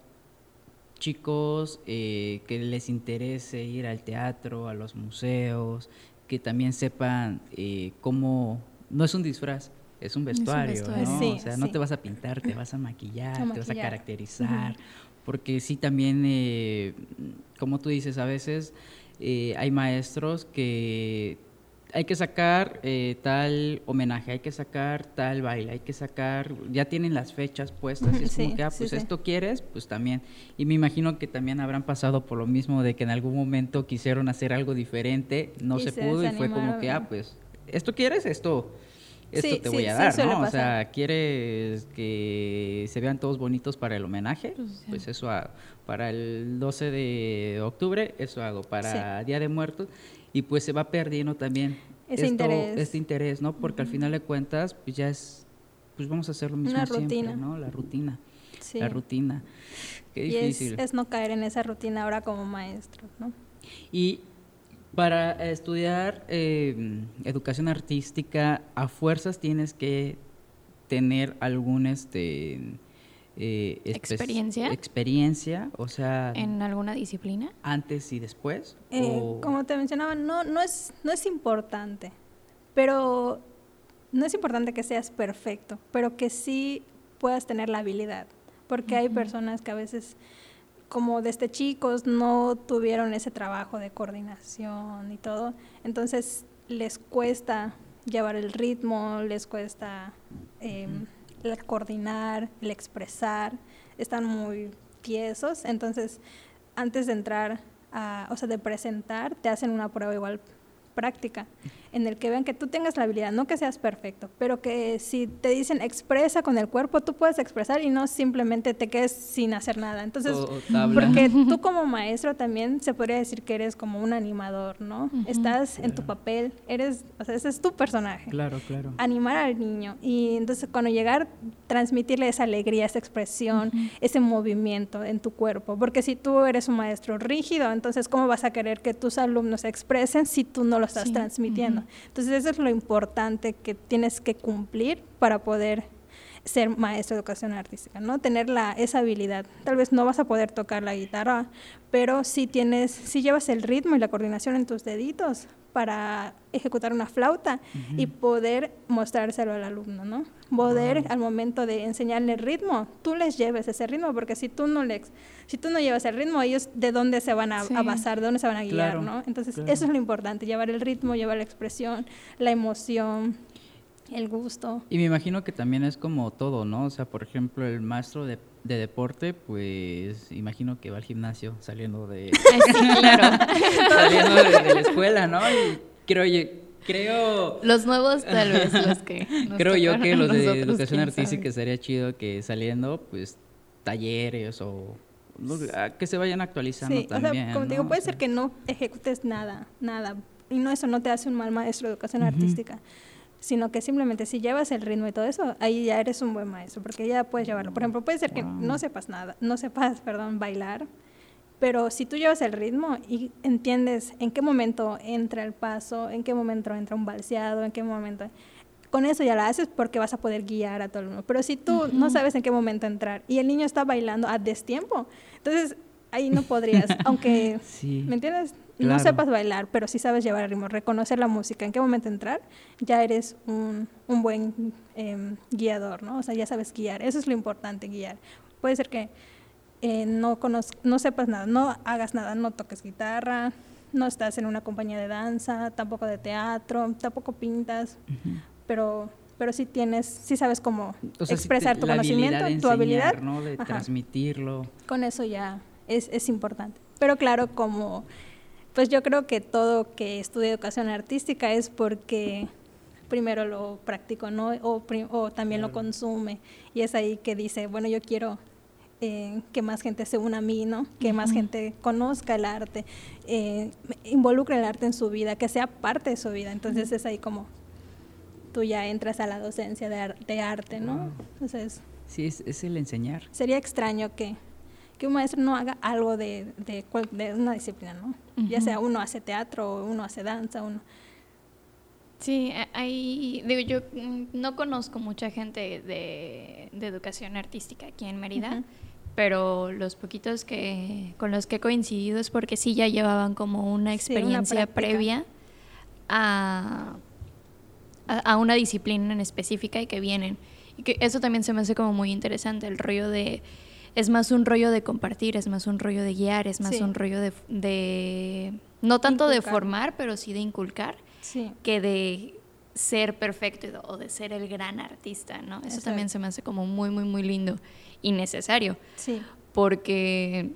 chicos eh, que les interese ir al teatro, a los museos, que también sepan eh, cómo, no es un disfraz, es un vestuario, ¿no? o sea, no te vas a pintar, te vas a maquillar, te vas a caracterizar porque sí también, eh, como tú dices, a veces hay maestros que hay que sacar eh, tal homenaje, hay que sacar tal baile, hay que sacar, ya tienen las fechas puestas, y es como que, ah, pues esto quieres, pues también. Y me imagino que también habrán pasado por lo mismo de que en algún momento quisieron hacer algo diferente, no se, pudo y fue como que, ah, pues, esto quieres, esto esto te voy a dar, ¿no? O sea, quieres que se vean todos bonitos para el homenaje, pues, pues eso hago. Para el 12 de octubre, eso hago. Para Día de Muertos, y pues se va perdiendo también Ese interés. este interés, ¿no? Porque al final de cuentas, pues ya es, pues vamos a hacer lo mismo siempre, ¿no? La rutina. La rutina. Qué difícil. es, es no caer en esa rutina ahora como maestro, ¿no? Y para estudiar eh, educación artística, a fuerzas tienes que tener algún este eh, experiencia experiencia o sea en alguna disciplina antes y después eh, como te mencionaba no no es no es importante pero no es importante que seas perfecto pero que sí puedas tener la habilidad porque hay personas que a veces como desde chicos no tuvieron ese trabajo de coordinación y todo, entonces les cuesta llevar el ritmo, les cuesta em, el coordinar, el expresar, están muy tiesos, entonces antes de entrar, a, o sea, de presentar, te hacen una prueba igual práctica, en el que vean que tú tengas la habilidad, no que seas perfecto, pero que si te dicen expresa con el cuerpo, tú puedes expresar y no simplemente te quedes sin hacer nada. Entonces, porque tú como maestro también se podría decir que eres como un animador, ¿no? Estás en tu papel, eres, o sea, ese es tu personaje. Claro, claro. Animar al niño y entonces cuando llegar, transmitirle esa alegría, esa expresión, ese movimiento en tu cuerpo, porque si tú eres un maestro rígido, entonces ¿cómo vas a querer que tus alumnos se expresen si tú no lo estás transmitiendo. Entonces eso es lo importante que tienes que cumplir para poder ser maestro de educación artística, ¿no? Tener la, esa habilidad. Tal vez no vas a poder tocar la guitarra, pero si tienes, si llevas el ritmo y la coordinación en tus deditos para ejecutar una flauta y poder mostrárselo al alumno, ¿no? Poder al momento de enseñarle el ritmo, tú les lleves ese ritmo, porque si tú no les, si tú no llevas el ritmo, ellos de dónde se van a, basar, de dónde se van a guiar, ¿no? Entonces eso es lo importante, llevar el ritmo, llevar la expresión, la emoción, el gusto. Y me imagino que también es como todo, ¿no? O sea, por ejemplo, el maestro de, deporte, pues imagino que va al gimnasio saliendo de, saliendo de, la escuela, ¿no? Y creo, creo... Los nuevos tal vez, los que... creo yo que los de educación artística sería chido que saliendo, pues, talleres o que se vayan actualizando también. O sea, como digo, puede ser que no ejecutes nada, nada. Y no, eso no te hace un mal maestro de educación artística sino que simplemente si llevas el ritmo y todo eso, ahí ya eres un buen maestro, porque ya puedes llevarlo. Por ejemplo, puede ser que no sepas nada, no sepas, perdón, bailar, pero si tú llevas el ritmo y entiendes en qué momento entra el paso, en qué momento entra un balseado, en qué momento... Con eso ya lo haces porque vas a poder guiar a todo el mundo. Pero si tú no sabes en qué momento entrar y el niño está bailando a destiempo, entonces ahí no podrías, aunque, ¿me entiendes? No sepas bailar, pero sí sabes llevar el ritmo, reconocer la música, en qué momento entrar, ya eres un, un buen em, guiador, ¿no? O sea, ya sabes guiar, eso es lo importante, guiar. Puede ser que eh, no, no sepas nada, no hagas nada, no toques guitarra, no estás en una compañía de danza, tampoco de teatro, tampoco pintas, pero pero sí tienes, sí sabes cómo expresar tu conocimiento, tu habilidad, ¿no? de transmitirlo. Con eso ya es, es importante. Pero claro, como pues yo creo que todo que estudia educación artística es porque primero lo practico, ¿no? O, o también lo consume. Y es ahí que dice, bueno, yo quiero eh, que más gente se una a mí, ¿no? Que más gente conozca el arte, eh, involucre el arte en su vida, que sea parte de su vida. Entonces es ahí como tú ya entras a la docencia de, arte, ¿no? Entonces... Sí, es, el enseñar. Sería extraño que, que un maestro no haga algo de, de, de una disciplina, ¿no? Ya sea uno hace teatro, o uno hace danza, uno Sí, hay, digo, yo mm, no conozco mucha gente de, educación artística aquí en Mérida, pero los poquitos que con los que he coincidido es porque sí ya llevaban como una experiencia previa a, a, una disciplina en específica y que vienen. Y que eso también se me hace como muy interesante, el rollo de... Es más un rollo de compartir, es más un rollo de guiar, es más un rollo de, de... No tanto de formar, pero sí de inculcar que de ser perfecto o de ser el gran artista, ¿no? Eso también se me hace como muy, muy, muy lindo y necesario. Sí. Porque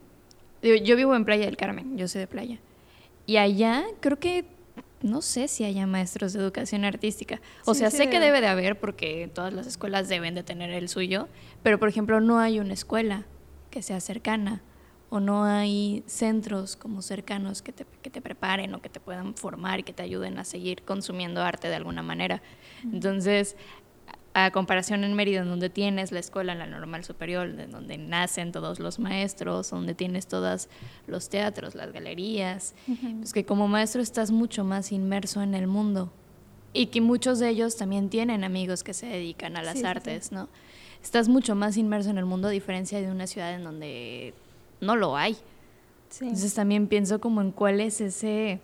yo, vivo en Playa del Carmen, yo soy de playa. Y allá creo que, no sé si haya maestros de educación artística. O sea, sé que debe de haber porque todas las escuelas deben de tener el suyo, pero por ejemplo no hay una escuela que sea cercana o no hay centros como cercanos que te, que te preparen o que te puedan formar y que te ayuden a seguir consumiendo arte de alguna manera. Entonces, a comparación en Mérida, donde tienes la escuela, la normal superior, de donde nacen todos los maestros, donde tienes todos los teatros, las galerías, pues que como maestro estás mucho más inmerso en el mundo y que muchos de ellos también tienen amigos que se dedican a las artes, ¿no? Estás mucho más inmerso en el mundo a diferencia de una ciudad en donde no lo hay. Entonces también pienso como en cuál es ese,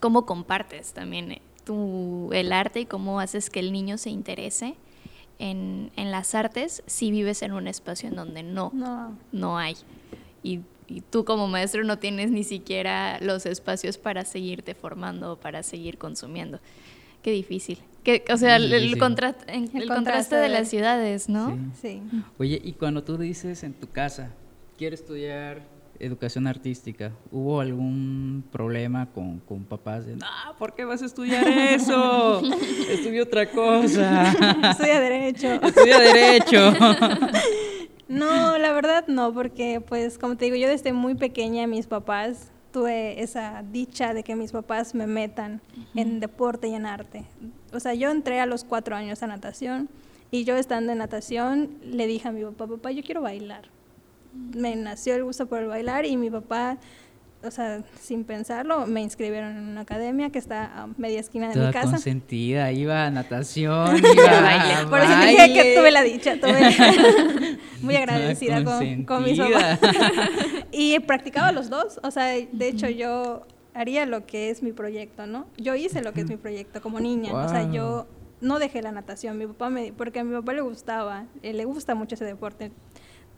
cómo compartes también eh, tu, el arte y cómo haces que el niño se interese en, en, las artes si vives en un espacio en donde no, no. hay. Y, y, tú como maestro no tienes ni siquiera los espacios para seguirte formando, para seguir consumiendo. Qué difícil. Que, o sea, el, el, contraste, el, contraste, de las ciudades, ¿no? sí. Oye, y cuando tú dices en tu casa, quiere estudiar educación artística, ¿hubo algún problema con, con papás de, no, ¿por qué vas a estudiar eso? Estudia otra cosa. Estudia derecho. Estudia derecho. No, la verdad no, porque pues como te digo, yo desde muy pequeña mis papás tuve esa dicha de que mis papás me metan en deporte y en arte. O sea, yo entré a los cuatro años a natación y yo estando en natación le dije a mi papá, papá, yo quiero bailar me nació el gusto por el bailar y mi papá, o sea, sin pensarlo, me inscribieron en una academia que está a media esquina de mi casa. consentida, iba a natación, iba a baile. Por eso dije que tuve la dicha, tuve muy agradecida con, con mis papás. y practicaba los dos, o sea, de hecho yo haría lo que es mi proyecto, ¿no? Yo hice lo que es mi proyecto como niña, o sea, yo no dejé la natación, mi papá me, porque a mi papá le gustaba, eh, le gusta mucho ese deporte,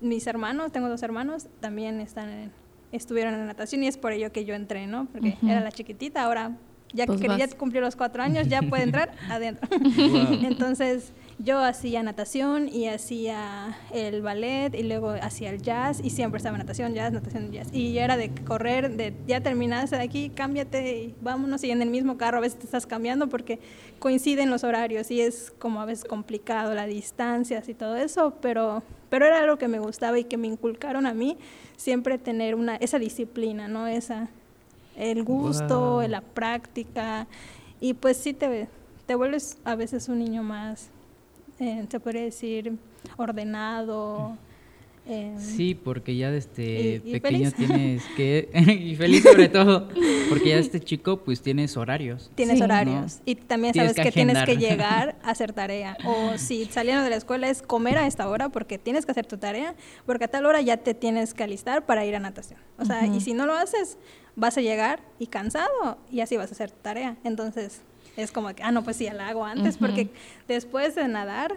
mis hermanos, tengo dos hermanos, también están estuvieron en natación y es por ello que yo entré, ¿no? Porque era la chiquitita, ahora ya pues que ya cumplió los cuatro años, ya puede entrar adentro. Entonces yo hacía natación y hacía el ballet y luego hacía el jazz y siempre estaba natación, jazz, natación, jazz. Y era de correr, de ya terminaste de aquí, cámbiate y vámonos y en el mismo carro a veces te estás cambiando porque coinciden los horarios y es como a veces complicado la distancias y todo eso, pero pero era algo que me gustaba y que me inculcaron a mí, siempre tener una, esa disciplina, ¿no? Esa, el gusto, la práctica, y pues sí te, te vuelves a veces un niño más, eh, se podría decir, ordenado, Em, sí, porque ya desde pequeño tienes que, y feliz sobre todo, porque ya este chico pues tienes horarios. Tienes horarios y también sabes que, tienes que llegar a hacer tarea. O si saliendo de la escuela es comer a esta hora porque tienes que hacer tu tarea, porque a tal hora ya te tienes que alistar para ir a natación. O sea, y si no lo haces, vas a llegar y cansado y así vas a hacer tu tarea. Entonces es como que, ah, no, pues sí, la hago antes, porque después de nadar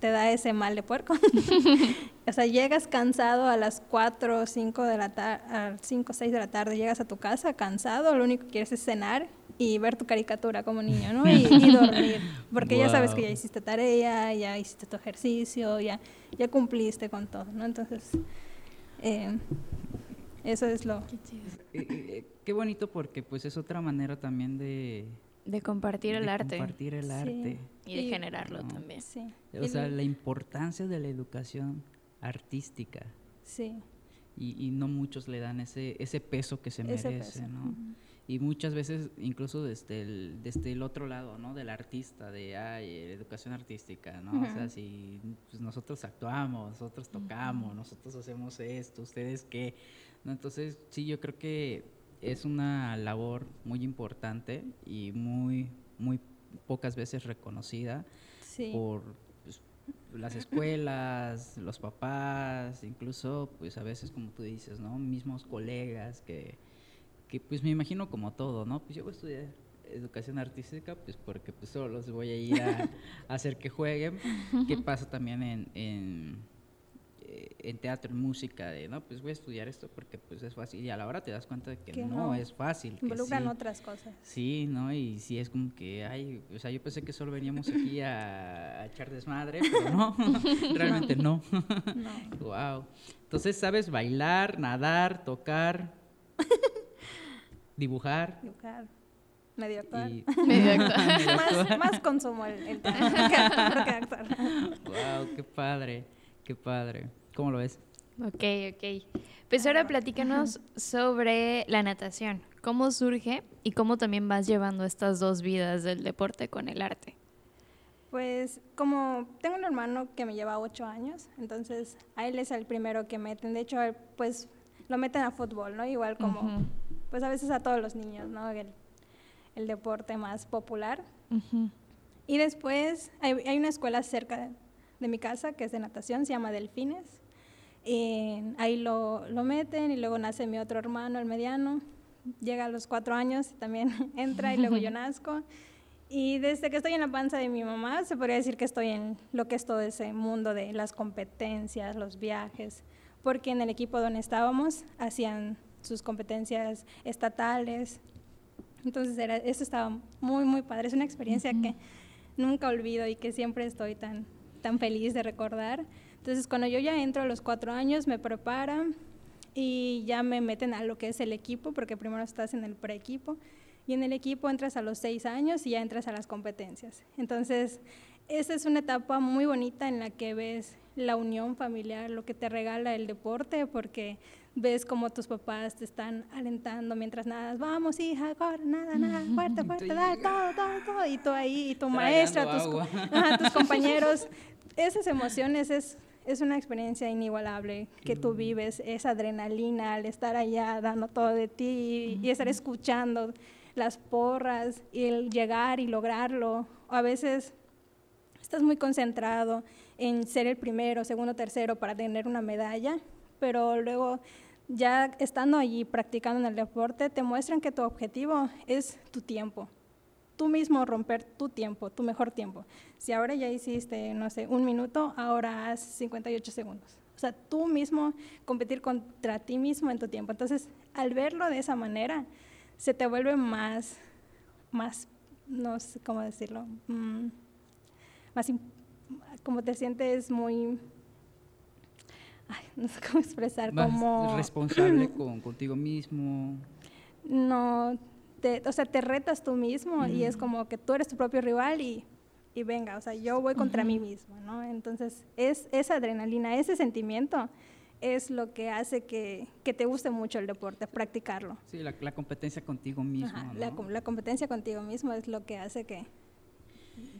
te da ese mal de puerco. o sea, llegas cansado a las 4 o 5 de la tarde, 5 o 6 de la tarde, llegas a tu casa cansado, lo único que quieres es cenar y ver tu caricatura como niño, ¿no? Y, dormir, porque ya sabes que ya hiciste tarea, ya hiciste tu ejercicio, ya, ya cumpliste con todo, ¿no? Entonces... Eh, Eso es lo... Eh, eh, qué bonito porque pues es otra manera también de... De compartir el de arte. Compartir el Sí. arte. Y de Y- generarlo No. también. Sí. O sea, la importancia de la educación artística. Sí. Y, y no muchos le dan ese, ese peso que se Ese merece, peso, ¿no? Y muchas veces, incluso desde el, desde el otro lado, ¿no? Del artista, de, ay, educación artística, ¿no? O sea, si pues, nosotros actuamos, nosotros tocamos, nosotros hacemos esto, ¿ustedes qué? ¿No? Entonces, sí, yo creo que es una labor muy importante y muy, muy pocas veces reconocida Sí. por pues, las escuelas, los papás, incluso pues a veces como tú dices, ¿no? Mismos colegas que, que pues me imagino como todo, ¿no? Pues yo voy a estudiar educación artística pues porque pues solo los voy a ir a, a hacer que jueguen. ¿Qué pasa también en, en, eh, en teatro, en música? De, no, pues voy a estudiar esto porque pues es fácil y a la hora te das cuenta de que, Que no, no. es fácil. Involucran sí. otras cosas. Sí, ¿no? Y sí es como que, ay, o sea, yo pensé que solo veníamos aquí a, a echar desmadre, pero no, realmente no. No. wow. Entonces, ¿sabes bailar, nadar, tocar, dibujar? Dibujar. Medio actuar. Y... Medio más, consumo el, el teatro que actuar, que actuar. Wow, qué padre, qué padre. ¿Cómo lo ves? Ok, ok. Pues ahora platícanos sobre la natación. ¿Cómo surge y cómo también vas llevando estas dos vidas del deporte con el arte? Pues como tengo un hermano que me lleva ocho años, entonces a él es el primero que meten. De hecho, pues lo meten a fútbol, ¿no? Igual como, Ujú. pues a veces a todos los niños, ¿no? El, el deporte más popular. Ujú. Y después hay, hay una escuela cerca de, de mi casa que es de natación, se llama Delfines. Y ahí lo, lo meten y luego nace mi otro hermano, el mediano. Llega a los cuatro años y también entra y luego yo nazco. Y desde que estoy en la panza de mi mamá, se podría decir que estoy en lo que es todo ese mundo de las competencias, los viajes, porque en el equipo donde estábamos hacían sus competencias estatales. Entonces era, eso estaba muy, muy padre. Es una experiencia que nunca olvido y que siempre estoy tan, tan feliz de recordar. Entonces cuando yo ya entro a los cuatro años, me preparan y ya me meten a lo que es el equipo, porque primero estás en el preequipo. Y en el equipo entras a los seis años y ya entras a las competencias. Entonces, esa es una etapa muy bonita en la que ves la unión familiar, lo que te regala el deporte, porque ves como tus papás te están alentando mientras nadas, vamos hija, corre, nada, nada, fuerte, fuerte, dale, todo, todo, todo, y tú ahí, y tu maestra, tus, ajá, tus compañeros, esas emociones es, es una experiencia inigualable que tú vives, esa adrenalina al estar allá dando todo de ti y, y estar escuchando las porras y el llegar y lograrlo. A veces estás muy concentrado en ser el primero, segundo, tercero para tener una medalla, pero luego ya estando allí practicando en el deporte, te muestran que tu objetivo es tu tiempo. Tú mismo romper tu tiempo, tu mejor tiempo. Si ahora ya hiciste, no sé, un minuto, ahora haz 58 segundos. O sea, tú mismo competir contra ti mismo en tu tiempo. Entonces, al verlo de esa manera, se te vuelve más, más, no sé cómo decirlo, mm, más, como te sientes muy, ay, no sé cómo expresar, Más como, responsable con, contigo mismo. no, te, o sea, te retas tú mismo y es como que tú eres tu propio rival y, y venga, o sea, yo voy contra mí mismo, ¿no? Entonces, es esa adrenalina, ese sentimiento es lo que hace que, que te guste mucho el deporte, practicarlo. Sí, la, la competencia contigo mismo. Ajá, ¿no? la, la competencia contigo mismo es lo que hace que,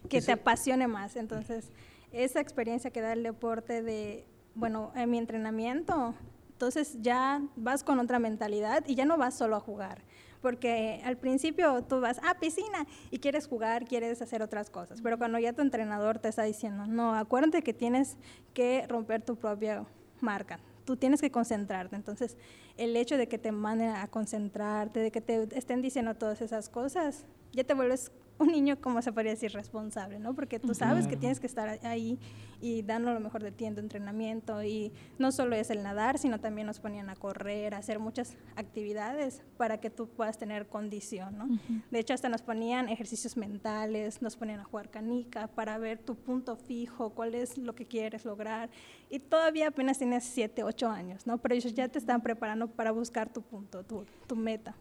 que Eso- te apasione más. Entonces, esa experiencia que da el deporte de, bueno, en mi entrenamiento, entonces ya vas con otra mentalidad y ya no vas solo a jugar. Porque al principio tú vas, ah, piscina, y quieres jugar, quieres hacer otras cosas. Pero cuando ya tu entrenador te está diciendo, no, acuérdate que tienes que romper tu propia marca. Tú tienes que concentrarte. Entonces, el hecho de que te manden a concentrarte, de que te estén diciendo todas esas cosas, ya te vuelves un niño, como se podría decir, responsable, ¿no? Porque tú sabes que tienes que estar ahí y dando lo mejor de ti en tu entrenamiento. Y no solo es el nadar, sino también nos ponían a correr, a hacer muchas actividades para que tú puedas tener condición, ¿no? De hecho, hasta nos ponían ejercicios mentales, nos ponían a jugar canica para ver tu punto fijo, cuál es lo que quieres lograr. Y todavía apenas tienes 7, 8 años, ¿no? Pero ellos ya te están preparando para buscar tu punto, tu, tu meta.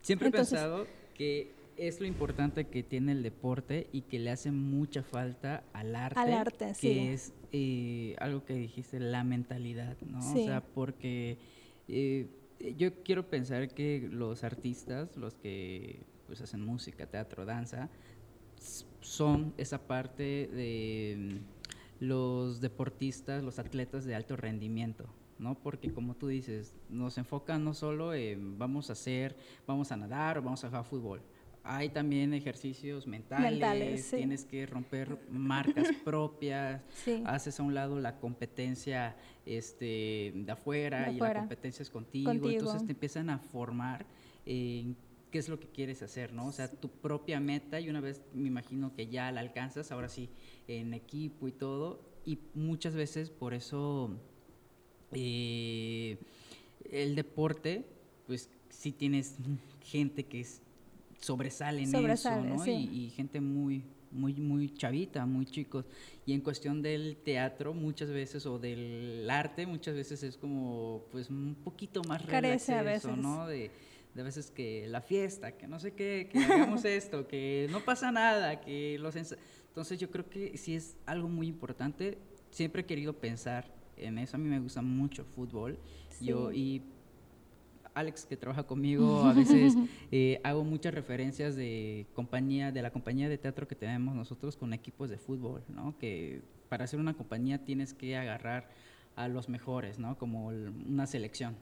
Siempre he pensado que es lo importante que tiene el deporte y que le hace mucha falta al arte. Al arte, que sí. es eh, algo que dijiste, la mentalidad, ¿no? O sea, porque eh, yo quiero pensar que los artistas, los que pues hacen música, teatro, danza, son esa parte de mm, los deportistas, los atletas de alto rendimiento, ¿no? Porque como tú dices, nos enfocan no solo en vamos a hacer, vamos a nadar o vamos a jugar fútbol, hay también ejercicios mentales, tienes que romper marcas propias, haces a un lado la competencia este, de, afuera y la competencia es contigo, entonces te empiezan a formar en qué es lo que quieres hacer, ¿no? O sea, tu propia meta y una vez me imagino que ya la alcanzas, ahora sí, en equipo y todo, y muchas veces por eso eh, el deporte, pues sí tienes gente que es sobresalen eso, ¿no? Y, gente muy, muy, muy chavita, muy chicos. Y en cuestión del teatro, muchas veces, o del arte, muchas veces es como, pues, un poquito más Carece a veces. ¿no? De, de veces que la fiesta, que no sé qué, que hagamos esto, que no pasa nada, que los... Entonces yo creo que sí es algo muy importante. Siempre he querido pensar en eso. A mí me gusta mucho el fútbol. Yo, y Alex, que trabaja conmigo, a veces eh, hago muchas referencias de compañía, de la compañía de teatro que tenemos nosotros con equipos de fútbol, ¿no? Que para hacer una compañía tienes que agarrar a los mejores, ¿no? Como una selección,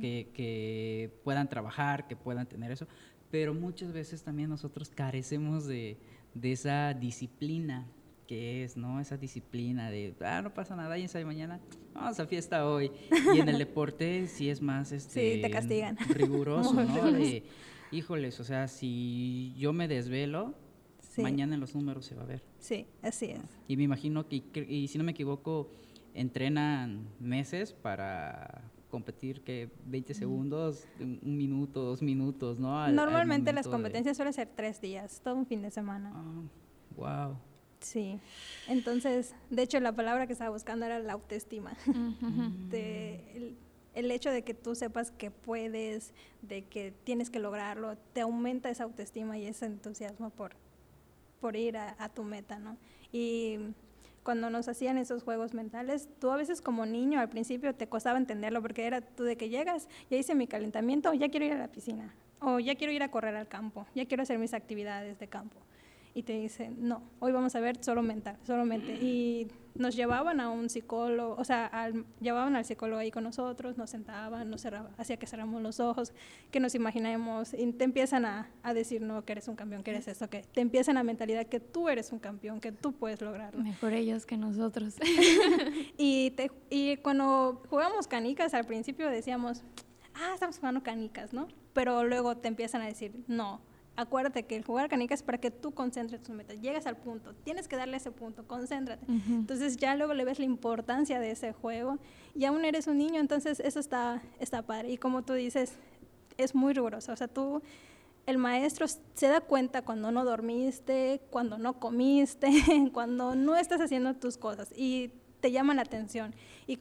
que, que, puedan trabajar, que puedan tener eso. Pero muchas veces también nosotros carecemos de, de esa disciplina que es, ¿no? Esa disciplina de, ah, no pasa nada, y ensayo mañana, vamos a fiesta hoy. Y en el deporte sí es más, este... Sí, te castigan. Riguroso, ¿no? De, híjoles, o sea, si yo me desvelo, mañana en los números se va a ver. Sí, así es. Y me imagino que, y si no me equivoco, entrenan meses para competir que 20 segundos, un minuto, dos minutos, ¿no? Normalmente las competencias suelen ser tres días, todo un fin de semana. wow. Sí, entonces, de hecho la palabra que estaba buscando era la autoestima. de, el, hecho de que tú sepas que puedes, de que tienes que lograrlo, te aumenta esa autoestima y ese entusiasmo por, por ir a, tu meta, ¿no? Y cuando nos hacían esos juegos mentales, tú a veces como niño al principio te costaba entenderlo porque era tú de que llegas, ya hice mi calentamiento, ya quiero ir a la piscina, o ya quiero ir a correr al campo, ya quiero hacer mis actividades de campo y te dicen, no, hoy vamos a ver solo mental, solamente. Y nos llevaban a un psicólogo, o sea, al, llevaban al psicólogo ahí con nosotros, nos sentaban, nos cerraban, hacía que cerramos los ojos, que nos imaginemos, y te empiezan a, a, decir, no, que eres un campeón, que eres esto, que te empiezan a mentalidad que tú eres un campeón, que tú puedes lograrlo. Mejor ellos que nosotros. y, te, y cuando jugamos canicas, al principio decíamos, ah, estamos jugando canicas, ¿no? Pero luego te empiezan a decir, no, acuérdate que el jugar canicas es para que tú concentres tus metas, llegas al punto, tienes que darle ese punto, concéntrate. Entonces ya luego le ves la importancia de ese juego y aún eres un niño, entonces eso está, está padre. Y como tú dices, es muy riguroso, o sea, tú, el maestro se da cuenta cuando no dormiste, cuando no comiste, cuando no estás haciendo tus cosas y te llama la atención. Y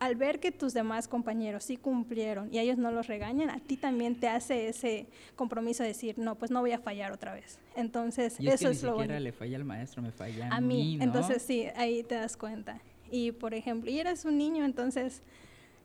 al ver que tus demás compañeros sí cumplieron y ellos no los regañan, a ti también te hace ese compromiso de decir, no, pues no voy a fallar otra vez. Entonces, eso es, que ni siquiera le falla al maestro, me falla a, mí. Entonces, sí, ahí te das cuenta. Y, por ejemplo, y eres un niño, entonces,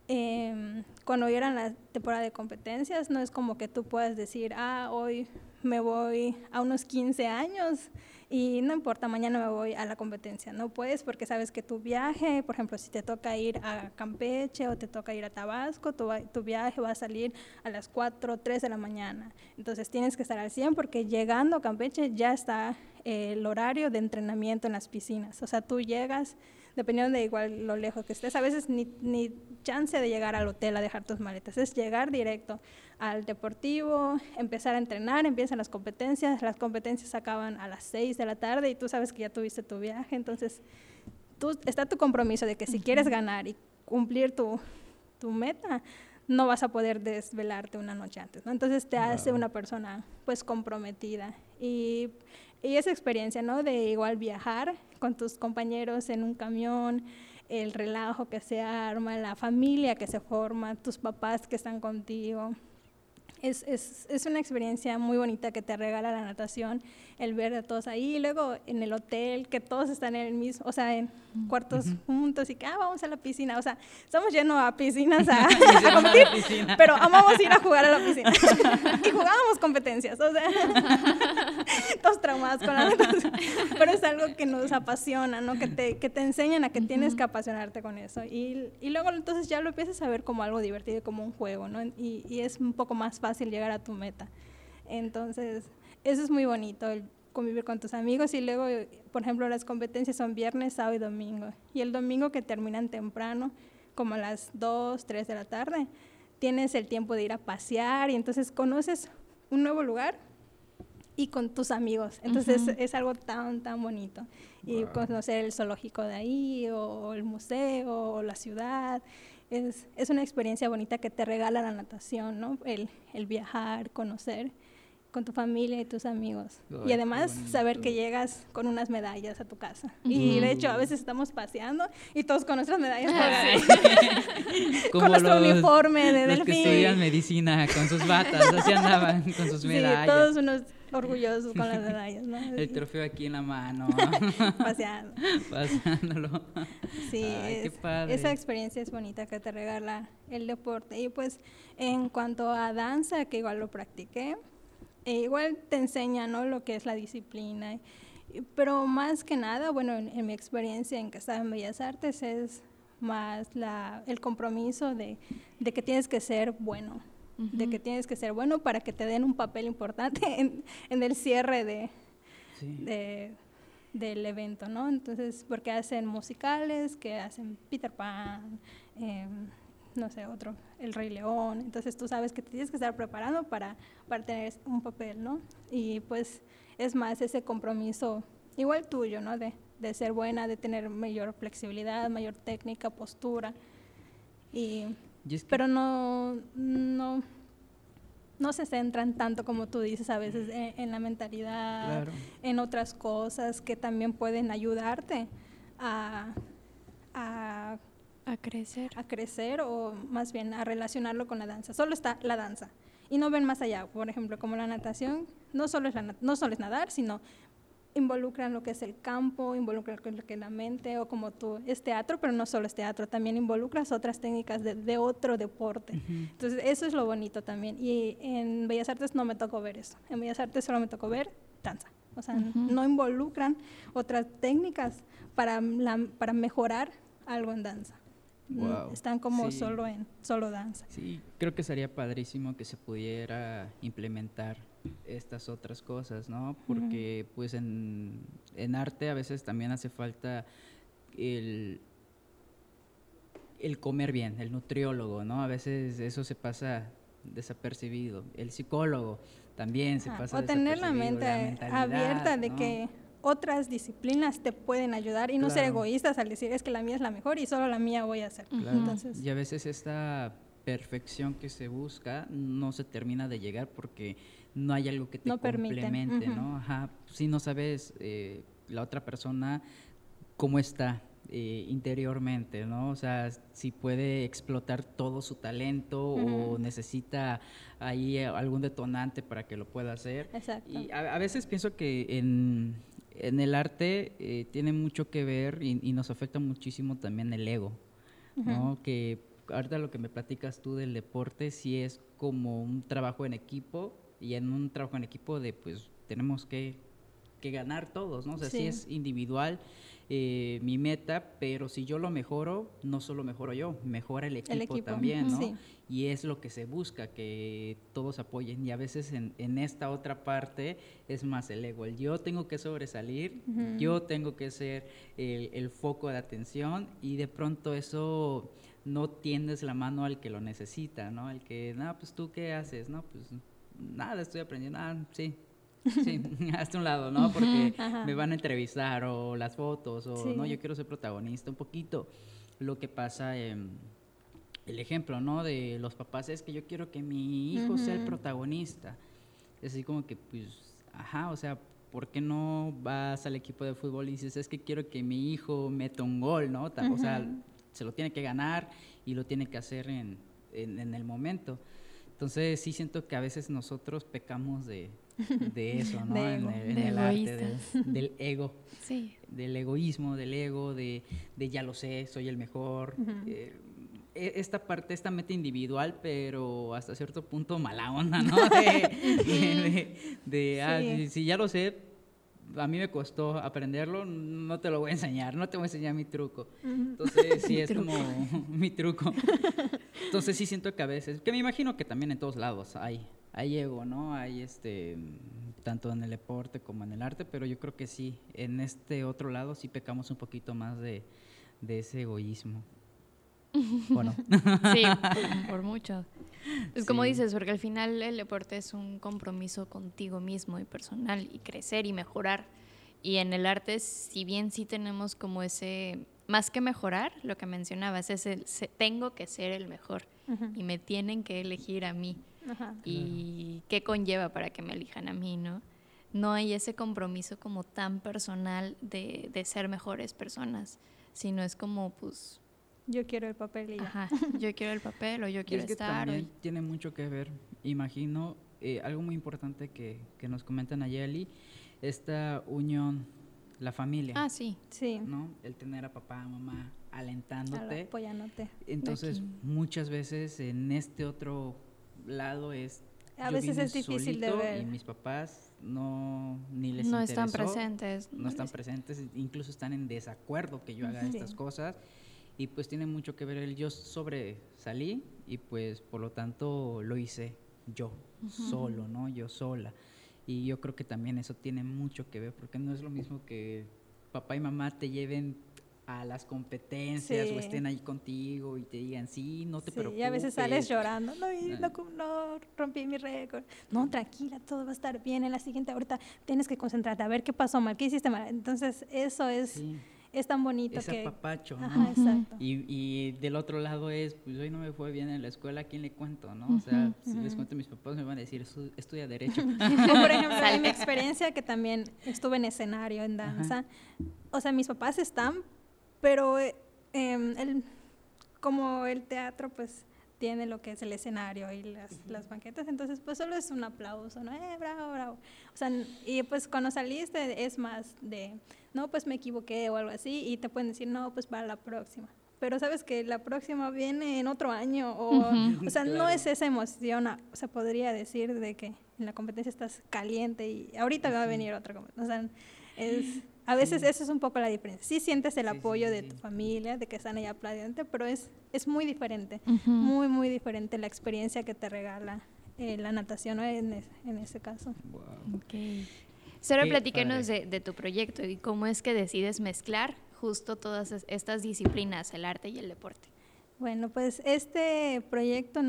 eh, cuando era la temporada de competencias, no es como que tú puedas decir, ah, hoy me voy a unos 15 años y no importa, mañana me voy a la competencia. No puedes porque sabes que tu viaje, por ejemplo, si te toca ir a Campeche o te toca ir a Tabasco, tu, viaje va a salir a las 4, 3 de la mañana. Entonces tienes que estar al 100 porque llegando a Campeche ya está el horario de entrenamiento en las piscinas. O sea, tú llegas, dependiendo de igual lo lejos que estés, a veces ni, ni chance de llegar al hotel a dejar tus maletas, es llegar directo al deportivo, empezar a entrenar, empiezan las competencias, las competencias acaban a las 6 de la tarde y tú sabes que ya tuviste tu viaje, entonces tú, está tu compromiso de que si quieres ganar y cumplir tu, tu meta, no vas a poder desvelarte una noche antes, ¿no? Entonces te hace una persona pues comprometida y, y, esa experiencia, ¿no? De igual viajar con tus compañeros en un camión, el relajo que se arma, la familia que se forma, tus papás que están contigo, es, es, es, una experiencia muy bonita que te regala la natación, el ver a todos ahí, y luego en el hotel, que todos están en el mismo, o sea, en cuartos juntos y que, ah, vamos a la piscina, o sea, estamos llenos a piscinas a, a competir, pero amamos ir a jugar a la piscina. y jugábamos competencias, o sea, todos traumados con la natación, pero es algo que nos apasiona, ¿no? Que te, que te enseñan a que tienes que apasionarte con eso. Y, y luego entonces ya lo empiezas a ver como algo divertido, como un juego, ¿no? Y, y es un poco más fácil llegar a tu meta. Entonces, eso es muy bonito, el convivir con tus amigos y luego, por ejemplo, las competencias son viernes, sábado y domingo. Y el domingo que terminan temprano, como a las 2, 3 de la tarde, tienes el tiempo de ir a pasear y entonces conoces un nuevo lugar y con tus amigos. Entonces uh -huh. es, algo tan, tan bonito. Y wow. conocer el zoológico de ahí, o el museo, o la ciudad. Es, es, una experiencia bonita que te regala la natación, ¿no? El, el viajar, conocer con tu familia y tus amigos. Ay, y además saber que llegas con unas medallas a tu casa. Y de hecho a veces estamos paseando y todos con nuestras medallas con nuestro los, uniforme de los delfín. que estudian medicina con sus batas, así andaban con sus medallas. Sí, todos unos orgullosos con las medallas, ¿no? El trofeo aquí en la mano. Paseando. Paseándolo. Sí, Ay, es, qué padre. esa experiencia es bonita que te regala el deporte. Y pues en cuanto a danza, que igual lo practiqué, e igual te enseña, ¿no? Lo que es la disciplina. Pero más que nada, bueno, en, en mi experiencia en que estaba en Bellas Artes es más la, el compromiso de, de que tienes que ser bueno, uh -huh. de que tienes que ser bueno para que te den un papel importante en, en el cierre de, sí. de, del evento, ¿no? Entonces, porque hacen musicales, que hacen Peter Pan, eh, no sé, otro, El Rey León, entonces tú sabes que te tienes que estar preparando para, para tener un papel, ¿no? Y pues es más ese compromiso, igual tuyo, ¿no? De, de ser buena, de tener mayor flexibilidad, mayor técnica, postura, y, y es que pero no, no, no se centran tanto como tú dices a veces en, en la mentalidad, claro. en otras cosas que también pueden ayudarte a, a a crecer. A crecer o más bien a relacionarlo con la danza. Solo está la danza. Y no ven más allá. Por ejemplo, como la natación, no solo es, la, no solo es nadar, sino involucran lo que es el campo, involucran lo que es la mente, o como tú, es teatro, pero no solo es teatro, también involucras otras técnicas de, de otro deporte. Uh -huh. Entonces, eso es lo bonito también. Y en Bellas Artes no me tocó ver eso. En Bellas Artes solo me tocó ver danza. O sea, uh -huh. no involucran otras técnicas para, la, para mejorar algo en danza. Wow. Están como sí. solo en solo danza. Sí, creo que sería padrísimo que se pudiera implementar estas otras cosas, ¿no? Porque uh -huh. pues en, en, arte a veces también hace falta el, el comer bien, el nutriólogo, ¿no? A veces eso se pasa desapercibido. El psicólogo también se pasa o tener la mente la abierta de ¿no? que otras disciplinas te pueden ayudar y no claro. ser egoístas al decir es que la mía es la mejor y solo la mía voy a hacer. Claro. Entonces, y a veces esta perfección que se busca no se termina de llegar porque no hay algo que te no complemente, uh -huh. ¿no? Ajá, si no sabes eh, la otra persona cómo está eh, interiormente, ¿no? O sea, si puede explotar todo su talento uh -huh. o necesita ahí algún detonante para que lo pueda hacer. Exacto. Y a, a veces pienso que en en el arte eh, tiene mucho que ver y, y, nos afecta muchísimo también el ego, uh -huh. ¿no? Que ahorita lo que me platicas tú del deporte sí es como un trabajo en equipo y en un trabajo en equipo de pues tenemos que, que ganar todos, ¿no? O sea, sí, es individual eh, mi meta, pero si yo lo mejoro, no solo mejoro yo, mejora el equipo, también, ¿no? Y es lo que se busca, que todos apoyen. Y a veces en, en esta otra parte es más el ego. El yo tengo que sobresalir, yo tengo que ser el, el foco de atención y de pronto eso no tiendes la mano al que lo necesita, ¿no? Al que, no, pues tú qué haces, ¿no? Pues nada, estoy aprendiendo, ah, sí, sí, hasta un lado, ¿no? Porque me van a entrevistar o las fotos o, no, yo quiero ser protagonista, un poquito lo que pasa en el ejemplo, ¿no? De los papás es que yo quiero que mi hijo sea el protagonista. Es así como que, pues, ajá, o sea, ¿por qué no vas al equipo de fútbol y dices, es que quiero que mi hijo meta un gol, ¿no? O sea, se lo tiene que ganar y lo tiene que hacer en, en, el momento. Entonces sí siento que a veces nosotros pecamos de, de eso, ¿no? En el, arte del, ego, sí. del egoísmo, del ego, de, de, ya lo sé, soy el mejor. Eh, e, esta parte, esta meta individual, pero hasta cierto punto mala onda, ¿no? De, ah, si ya lo sé, a mí me costó aprenderlo, no te lo voy a enseñar, no te voy a enseñar mi truco. Entonces, sí, es como mi truco. Entonces, sí siento que a veces, que me imagino que también en todos lados hay, hay ego, ¿no? Hay este, tanto en el deporte como en el arte, pero yo creo que sí, en este otro lado sí pecamos un poquito más de, de ese egoísmo. Bueno. Sí, por, mucho. Es como dices, porque al final el deporte es un compromiso contigo mismo y personal y crecer y mejorar. Y en el arte, si bien sí tenemos como ese, más que mejorar, lo que mencionabas, es el tengo que ser el mejor y me tienen que elegir a mí. Y qué conlleva para que me elijan a mí, ¿no? No hay ese compromiso como tan personal de, de ser mejores personas, sino es como, pues, yo quiero el papel y Ajá, yo quiero el papel o yo quiero es que estar. También tiene mucho que ver, imagino, eh, algo muy importante que, que nos comentan a Yeli, esta unión, la familia. Ah, sí, sí. ¿no? El tener a papá, mamá alentándote. Apoyándote. Entonces, muchas veces en este otro lado es a veces es difícil de ver. Y mis papás no ni les no están presentes. No están presentes, incluso están en desacuerdo que yo haga estas cosas y pues tiene mucho que ver el yo sobresalí y pues por lo tanto lo hice yo, solo, ¿no? Yo sola. Y yo creo que también eso tiene mucho que ver porque no es lo mismo que papá y mamá te lleven a las competencias o estén ahí contigo y te digan, sí, no te sí, preocupes. Y a veces sales llorando, no, no, no, rompí mi récord. No, tranquila, todo va a estar bien. En la siguiente, ahorita tienes que concentrarte a ver qué pasó mal, qué hiciste mal. Entonces, eso es es tan bonito Ese que... papacho, ¿no? exacto. Y, y, del otro lado es, pues hoy no me fue bien en la escuela, ¿a quién le cuento, no? O sea, si les cuento a mis papás me van a decir, estudia Derecho. por ejemplo, en mi experiencia que también estuve en escenario, en danza, o sea, mis papás están, pero eh, em, el, como el teatro, pues tiene lo que es el escenario y las, las, banquetas, entonces pues solo es un aplauso, ¿no? Eh, bravo, bravo. O sea, y pues cuando saliste es más de, no, pues me equivoqué o algo así, y te pueden decir, no, pues para la próxima. Pero sabes que la próxima viene en otro año, o, o sea, no es esa emoción, o sea, podría decir de que en la competencia estás caliente y ahorita va a venir otra competencia. O sea, es a veces eso es un poco la diferencia. Sí sientes el apoyo de tu familia, de que están ahí aplaudiendo, pero es, es muy diferente, muy, muy diferente la experiencia que te regala eh, la natación en, en, ese caso. Wow. Okay. Solo platíquenos de, de, tu proyecto y cómo es que decides mezclar justo todas estas disciplinas, el arte y el deporte. Bueno, pues este proyecto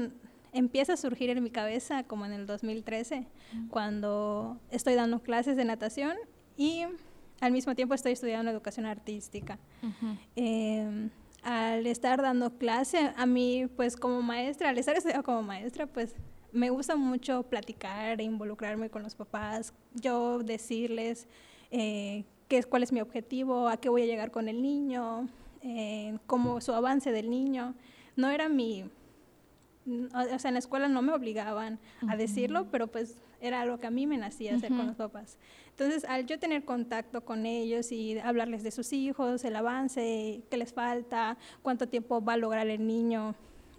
empieza a surgir en mi cabeza como en el 2013, cuando estoy dando clases de natación y al mismo tiempo estoy estudiando educación artística. Em, al estar dando clase, a mí, pues como maestra, al estar estudiando como maestra, pues me gusta mucho platicar e involucrarme con los papás, yo decirles eh, qué es, cuál es mi objetivo, a qué voy a llegar con el niño, eh, cómo su avance del niño. No era mi, o sea, en la escuela no me obligaban a decirlo, pero pues era algo que a mí me nacía hacer con los papás. Entonces, al yo tener contacto con ellos y hablarles de sus hijos, el avance, qué les falta, cuánto tiempo va a lograr el niño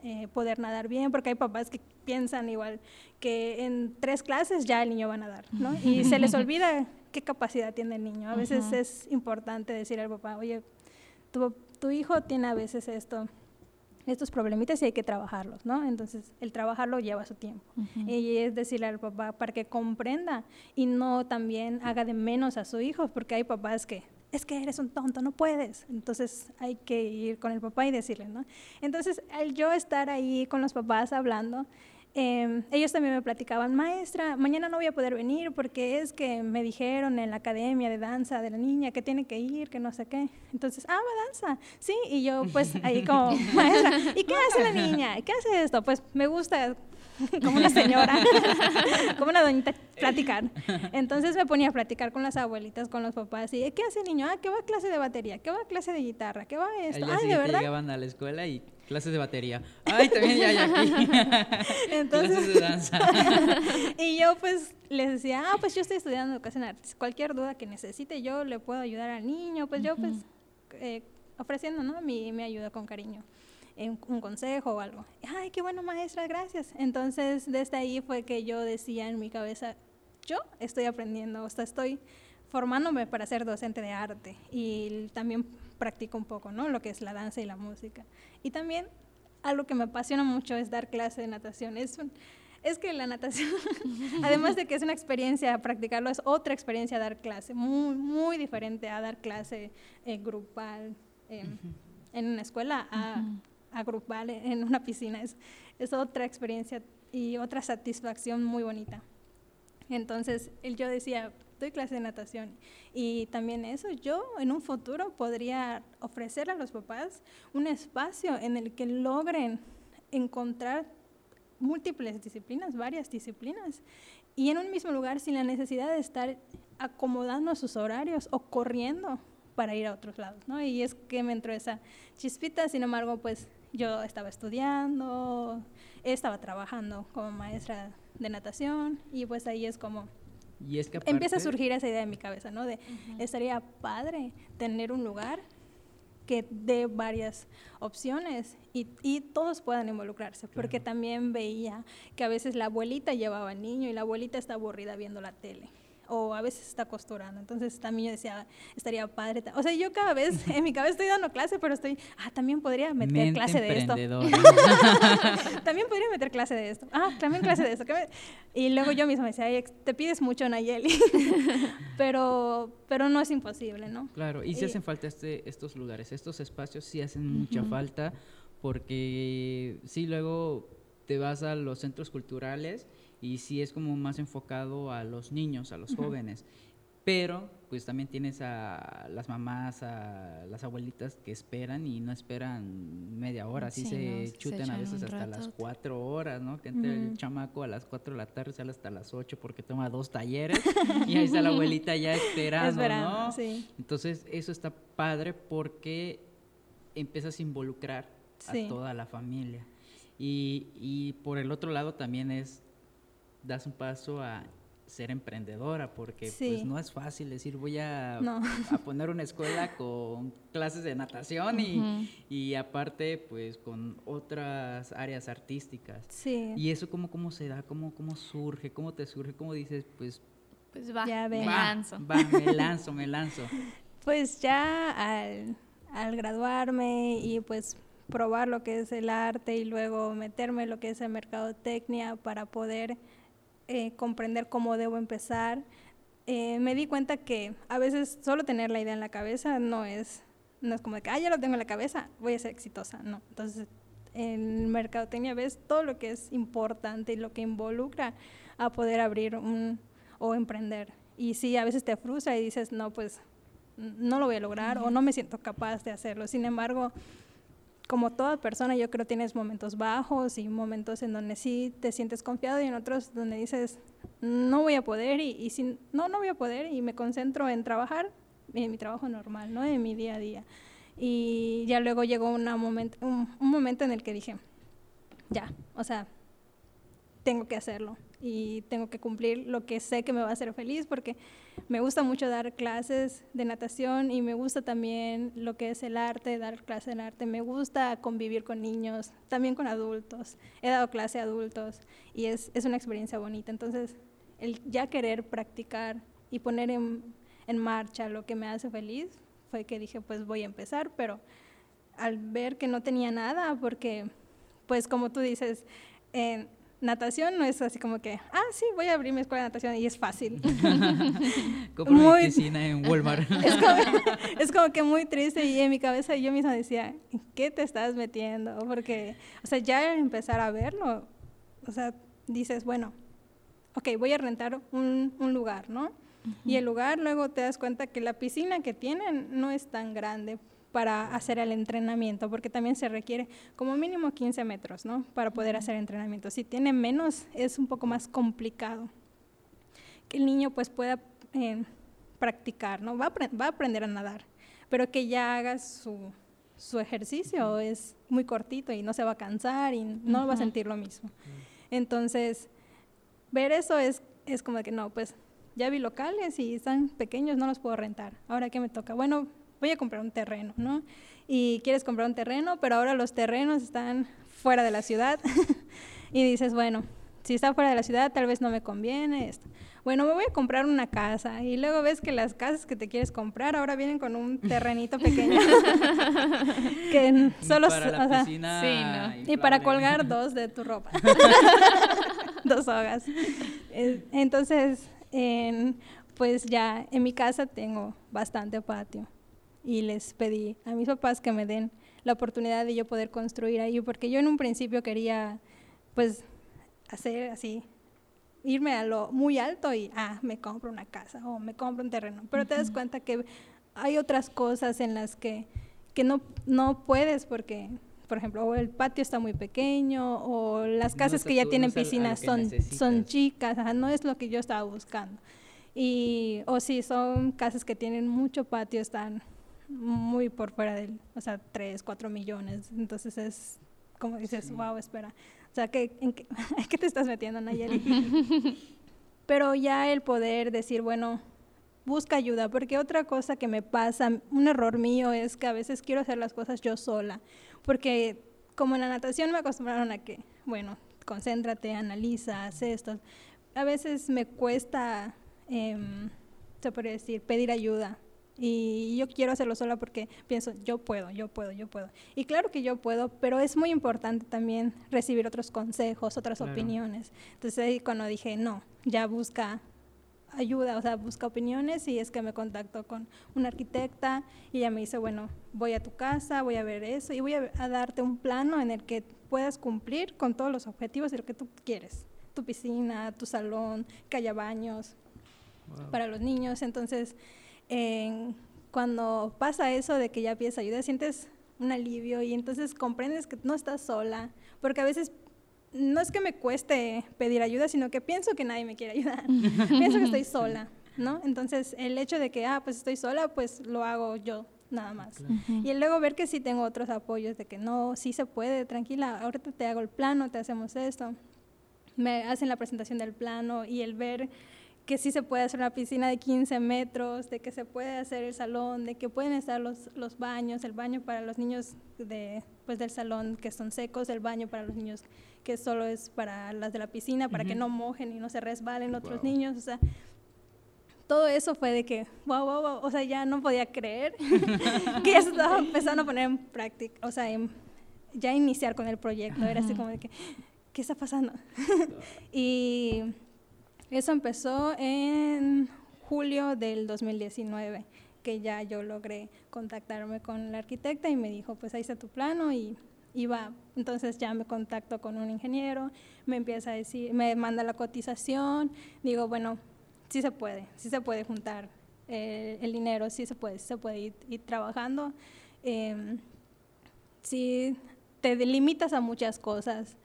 eh, poder nadar bien, porque hay papás que piensan igual que en tres clases ya el niño va a nadar, ¿no? Y se les olvida qué capacidad tiene el niño. A veces es importante decir al papá, oye, tu, tu hijo tiene a veces esto, estos problemitas y hay que trabajarlos, ¿no? Entonces, el trabajarlo lleva su tiempo. Y es decirle al papá para que comprenda y no también haga de menos a su hijo, porque hay papás que, es que eres un tonto, no puedes. Entonces, hay que ir con el papá y decirle, ¿no? Entonces, al yo estar ahí con los papás hablando, Em, ellos también me platicaban, maestra, mañana no voy a poder venir porque es que me dijeron en la academia de danza de la niña que tiene que ir, que no sé qué. Entonces, ah, va danza, sí, y yo pues ahí como maestra, ¿y qué hace la niña? ¿Qué hace esto? Pues me gusta como una señora, como una doñita, platicar. Entonces me ponía a platicar con las abuelitas, con los papás, y ¿qué hace el niño? Ah, ¿qué va a clase de batería? ¿Qué va a clase de guitarra? ¿Qué va a esto? Ah, ¿de verdad? llegaban a la escuela y clases de batería. Ay, también ya hay aquí. Entonces, clases de danza. y yo pues les decía, ah, pues yo estoy estudiando educación artes. Cualquier duda que necesite, yo le puedo ayudar al niño. Pues yo pues eh, ofreciendo, ¿no? Mi, mi ayuda con cariño un consejo o algo. Ay, qué bueno, maestra, gracias. Entonces, desde ahí fue que yo decía en mi cabeza, yo estoy aprendiendo, o sea, estoy formándome para ser docente de arte y también practico un poco, ¿no? Lo que es la danza y la música. Y también algo que me apasiona mucho es dar clase de natación. Es, es que la natación, además de que es una experiencia practicarlo, es otra experiencia dar clase, muy, muy diferente a dar clase eh, grupal em, en una escuela, a, agrupar en una piscina. Es, es otra experiencia y otra satisfacción muy bonita. Entonces, él, yo decía, doy clase de natación y también eso, yo en un futuro podría ofrecer a los papás un espacio en el que logren encontrar múltiples disciplinas, varias disciplinas, y en un mismo lugar sin la necesidad de estar acomodando sus horarios o corriendo para ir a otros lados, ¿no? Y es que me entró esa chispita, sin embargo, pues yo estaba estudiando, estaba trabajando como maestra de natación y pues ahí es como y es que empieza a surgir esa idea en mi cabeza, ¿no? De estaría padre tener un lugar que dé varias opciones y, y todos puedan involucrarse, porque también veía que a veces la abuelita llevaba al niño y la abuelita está aburrida viendo la tele o a veces está costurando. Entonces también yo decía, estaría padre. O sea, yo cada vez, en mi cabeza estoy dando clase, pero estoy, ah, también podría meter clase de esto. también podría meter clase de esto. Ah, también clase de esto. Y luego yo misma me decía, te pides mucho, Nayeli. pero, pero no es imposible, ¿no? Claro, y si hacen falta este, estos lugares, estos espacios sí hacen mucha falta, porque sí, luego te vas a los centros culturales y sí es como más enfocado a los niños, a los jóvenes. Pero pues también tienes a las mamás, a las abuelitas que esperan y no esperan media hora, así se chutan a veces hasta las cuatro horas, ¿no? Que entre el chamaco a las cuatro de la tarde, sale hasta las ocho porque toma dos talleres y ahí está la abuelita ya esperando, ¿no? Entonces eso está padre porque empiezas a involucrar a toda la familia. Y, y por el otro lado también es das un paso a ser emprendedora, porque pues no es fácil decir voy a, a, poner una escuela con clases de natación y, y, aparte pues con otras áreas artísticas. Sí. Y eso cómo, cómo se da, cómo, cómo surge, cómo te surge, cómo dices, pues... Pues va, me lanzo. Va, me lanzo, me lanzo. Pues ya al, al graduarme y pues probar lo que es el arte y luego meterme en lo que es el mercadotecnia para poder eh, comprender cómo debo empezar, eh, me di cuenta que a veces solo tener la idea en la cabeza no es, no es como de que, ah, ya lo tengo en la cabeza, voy a ser exitosa, no. Entonces, en mercadotecnia ves todo lo que es importante y lo que involucra a poder abrir un o emprender. Y sí, a veces te frustra y dices, no, pues no lo voy a lograr o no me siento capaz de hacerlo. Sin embargo, como toda persona, yo creo tienes momentos bajos y momentos en donde sí te sientes confiado y en otros donde dices, no voy a poder y, y si, no, no voy a poder y me concentro en trabajar, en mi trabajo normal, ¿no? En mi día a día. Y ya luego llegó una moment, un momento en el que dije, ya, o sea, tengo que hacerlo y tengo que cumplir lo que sé que me va a hacer feliz porque me gusta mucho dar clases de natación y me gusta también lo que es el arte, dar clases de arte, me gusta convivir con niños, también con adultos, he dado clase a adultos y es, es una experiencia bonita, entonces el ya querer practicar y poner en, en marcha lo que me hace feliz, fue que dije, pues voy a empezar, pero al ver que no tenía nada, porque, pues como tú dices, en natación no es así como que, ah, sí, voy a abrir mi escuela de natación y es fácil. Compro muy, piscina en Walmart. es, como, es, como, que muy triste y en mi cabeza yo misma decía, ¿qué te estás metiendo? Porque, o sea, ya empezar a verlo, o sea, dices, bueno, ok, voy a rentar un, un lugar, ¿no? Y el lugar luego te das cuenta que la piscina que tienen no es tan grande para hacer el entrenamiento, porque también se requiere como mínimo 15 metros, ¿no? Para poder hacer entrenamiento. Si tiene menos, es un poco más complicado. Que el niño pues pueda eh, practicar, ¿no? Va a, va a, aprender a nadar, pero que ya haga su, su, ejercicio es muy cortito y no se va a cansar y no va a sentir lo mismo. Entonces, ver eso es, es como que no, pues ya vi locales y están pequeños, no los puedo rentar. Ahora, ¿qué me toca? Bueno, voy a comprar un terreno, ¿no? Y quieres comprar un terreno, pero ahora los terrenos están fuera de la ciudad y dices, bueno, si está fuera de la ciudad tal vez no me conviene esto. Bueno, me voy a comprar una casa y luego ves que las casas que te quieres comprar ahora vienen con un terrenito pequeño que solo para sí, ¿no? y para colgar dos de tu ropa. dos hogas. Entonces, pues ya en mi casa tengo bastante patio y les pedí a mis papás que me den la oportunidad de yo poder construir ahí, porque yo en un principio quería pues hacer así, irme a lo muy alto y, ah, me compro una casa o me compro un terreno, pero te das cuenta que hay otras cosas en las que, que no, no puedes porque por ejemplo, o el patio está muy pequeño, o las casas que ya tienen piscinas son, son chicas, no es lo que yo estaba buscando. Y, o si son casas que tienen mucho patio, están muy por fuera del, o sea, 3, 4 millones. Entonces es como dices, wow, espera. O sea, ¿qué, en qué, te estás metiendo, Nayeli? Pero ya el poder decir, bueno, busca ayuda, porque otra cosa que me pasa, un error mío es que a veces quiero hacer las cosas yo sola, porque como en la natación me acostumbraron a que, bueno, concéntrate, analiza, haz esto. A veces me cuesta, eh, se podría decir, pedir ayuda y yo quiero hacerlo sola porque pienso, yo puedo, yo puedo, yo puedo. Y claro que yo puedo, pero es muy importante también recibir otros consejos, otras opiniones. Entonces ahí cuando dije, no, ya busca ayuda, o sea, busca opiniones y es que me contacto con una arquitecta y ella me dice, bueno, voy a tu casa, voy a ver eso y voy a, darte un plano en el que puedas cumplir con todos los objetivos de lo que tú quieres. Tu piscina, tu salón, que haya baños para los niños. Entonces, cuando pasa eso de que ya pides ayuda, sientes un alivio y entonces comprendes que no estás sola, porque a veces no es que me cueste pedir ayuda, sino que pienso que nadie me quiere ayudar, pienso que estoy sola, ¿no? Entonces el hecho de que, ah, pues estoy sola, pues lo hago yo nada más. Y luego ver que sí tengo otros apoyos de que no, sí se puede, tranquila, ahorita te hago el plano, te hacemos esto. Me hacen la presentación del plano y el ver que sí se puede hacer una piscina de 15 metros, de que se puede hacer el salón, de que pueden estar los, los baños, el baño para los niños de, pues del salón que son secos, el baño para los niños que solo es para las de la piscina, para que no mojen y no se resbalen otros niños, o sea, todo eso fue de que, wow, wow, wow, o sea, ya no podía creer que estaba empezando a poner en práctica, o sea, ya iniciar con el proyecto, era así como de que, ¿qué está pasando? y eso empezó en julio del 2019, que ya yo logré contactarme con la arquitecta y me dijo, pues ahí está tu plano y iba, entonces ya me contacto con un ingeniero, me empieza a decir, me manda la cotización, digo, bueno, sí se puede, sí se puede juntar eh, el dinero, sí se puede, sí se puede ir, trabajando. Eh, sí, te limitas a muchas cosas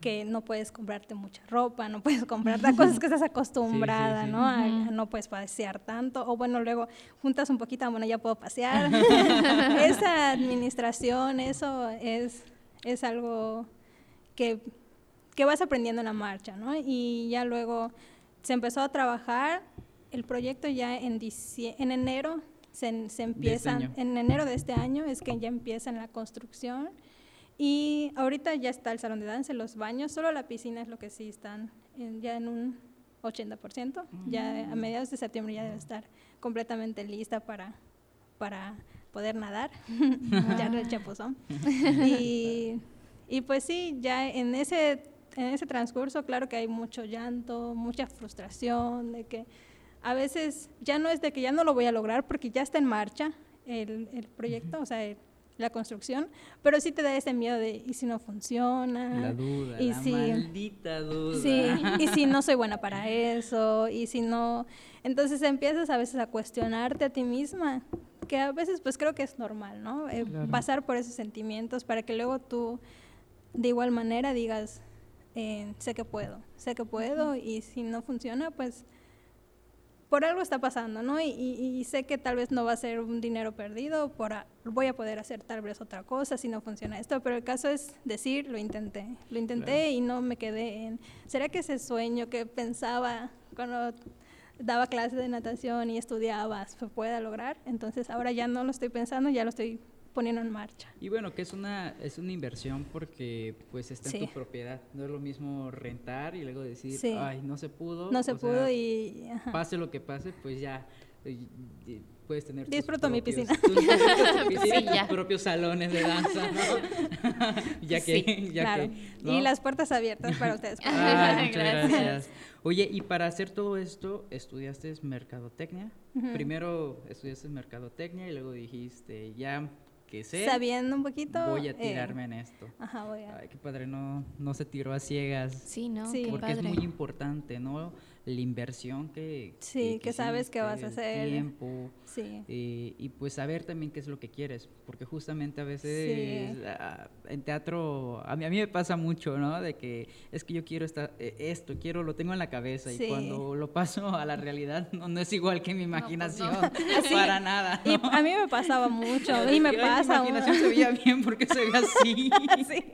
que no puedes comprarte mucha ropa, no puedes comprarte cosas que estás acostumbrada, ¿no? no puedes pasear tanto, o bueno, luego juntas un poquito, bueno, ya puedo pasear. Esa administración, eso es, es algo que, que vas aprendiendo en la marcha, ¿no? Y ya luego se empezó a trabajar el proyecto ya en, en enero, se, se empieza, este en enero de este año es que ya empieza en la construcción y ahorita ya está el salón de danza, los baños, solo la piscina es lo que sí están ya en un 80%. Ya a mediados de septiembre ya debe estar completamente lista para, para poder nadar, ya no el chapuzón. y, y pues sí, ya en ese, en ese transcurso, claro que hay mucho llanto, mucha frustración, de que a veces ya no es de que ya no lo voy a lograr porque ya está en marcha el, el proyecto, o sea, la construcción, pero sí te da ese miedo de, ¿y si no funciona? La duda, y la si, maldita duda. Sí, y si no soy buena para eso, y si no... Entonces empiezas a veces a cuestionarte a ti misma, que a veces pues creo que es normal, ¿no? Eh, Claro. Pasar por esos sentimientos para que luego tú de igual manera digas, eh, sé que puedo, sé que puedo, y si no funciona, pues por algo está pasando, ¿no? Y, y- y sé que tal vez no va a ser un dinero perdido, por a- voy a poder hacer tal vez otra cosa si no funciona esto, pero el caso es decir, lo intenté, lo intenté Claro. y no me quedé en, ¿será que ese sueño que pensaba cuando daba clases de natación y estudiaba se pueda lograr? Entonces ahora ya no lo estoy pensando, ya lo estoy poniendo en marcha. Y bueno, que es una, es una inversión porque pues está en tu propiedad. No es lo mismo rentar y luego decir, Sí. ay, no se pudo. No se o sea, pudo y... ajá. Pase lo que pase, pues ya puedes tener tus Disfruto mi propios- piscina. tus- disfrutas tu piscina, Sí, tus propios salones de danza, ¿no? ya que, Sí, ya claro. que, ¿no? Y las puertas abiertas para ustedes. Ah, muchas Gracias. gracias. Oye, y para hacer todo esto, ¿estudiaste mercadotecnia? Primero estudiaste mercadotecnia y luego dijiste, ya que sé, Sabiendo un poquito... voy a eh, tirarme en esto. Ajá, voy a... Ay, qué padre, no, no se tiró a ciegas. Sí, ¿no? Sí. Qué Porque padre. es muy importante, ¿no? La inversión que... Sí, que sabes que vas a hacer. El tiempo. Sí. eh, y pues saber también qué es lo que quieres, porque justamente a veces Sí. en teatro, a mí, a mí me pasa mucho, ¿no? De que es que yo quiero esta, eh, esto, quiero, lo tengo en la cabeza Sí. y cuando lo paso a la realidad no, no es igual que mi pues no. imaginación, para nada. A mí me pasaba mucho, y me decía, "Ay, pasa. Mi aún". imaginación se veía bien porque se ve así. sí.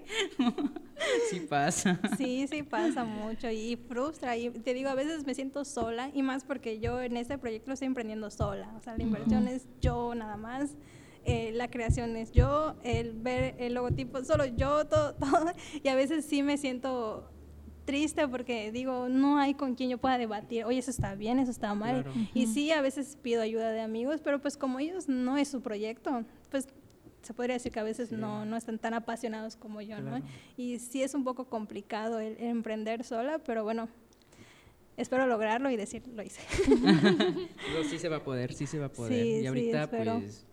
sí pasa. Sí, sí pasa mucho y frustra. Y te digo, a veces me siento sola y más porque yo en este proyecto lo estoy emprendiendo sola. O sea, la inversión es yo nada más. eh, la creación es yo, el ver el logotipo, solo yo, todo, todo. Y a veces sí me siento triste porque digo, no hay con quien yo pueda debatir, oye, eso está bien, eso está mal. Claro. Y sí, a veces pido ayuda de amigos, pero pues como ellos no es su proyecto, pues se podría decir que a veces Sí. no, no están tan apasionados como yo, Claro. ¿no? Y sí es un poco complicado el, el emprender sola, pero bueno, espero lograrlo y decir, lo hice. Digo, sí se va a poder, sí se va a poder. Sí, y sí, ahorita, espero. pues,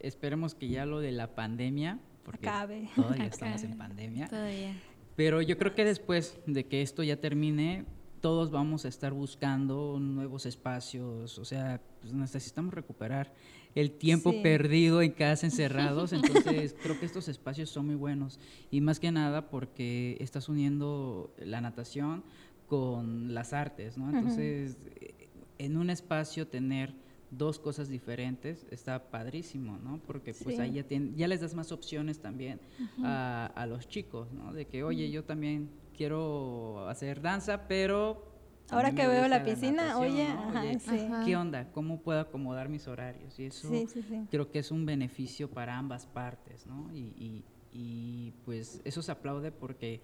esperemos que ya lo de la pandemia, porque Acabe. todavía estamos Acabe. en pandemia, Todavía. pero yo creo que después de que esto ya termine, todos vamos a estar buscando nuevos espacios, o sea, pues necesitamos recuperar el tiempo Sí. perdido en casa encerrados, entonces creo que estos espacios son muy buenos y más que nada porque estás uniendo la natación con las artes, ¿no? Entonces, eh, en un espacio tener dos cosas diferentes está padrísimo, ¿no? Porque pues Sí. ahí ya, tien- ya les das más opciones también a, a los chicos, ¿no? De que, oye, yo también quiero hacer danza, pero... Ahora que veo la piscina, oye, ¿no? ajá, Oye, sí. Ajá. ¿Qué onda? ¿Cómo puedo acomodar mis horarios? Y eso sí. creo que es un beneficio para ambas partes, ¿no? Y, y- y, pues eso se aplaude porque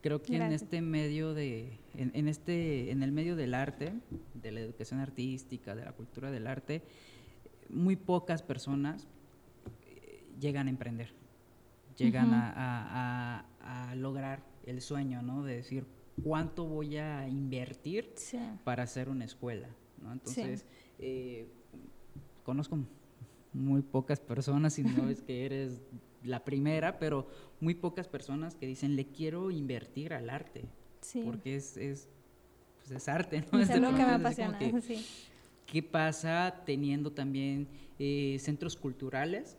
creo que en este medio de, en, en este, en el medio del arte, de la educación artística, de la cultura del arte, muy pocas personas eh, llegan a emprender, llegan a, a- a- a lograr el sueño, ¿no? De decir cuánto voy a invertir Sí. para hacer una escuela, ¿no? Entonces, eh, conozco muy pocas personas, y no es que eres la primera, pero muy pocas personas que dicen, le quiero invertir al arte, Sí. porque es, es, pues es arte, ¿no? Es algo que me es apasiona. que, Sí. ¿Qué pasa teniendo también eh, centros culturales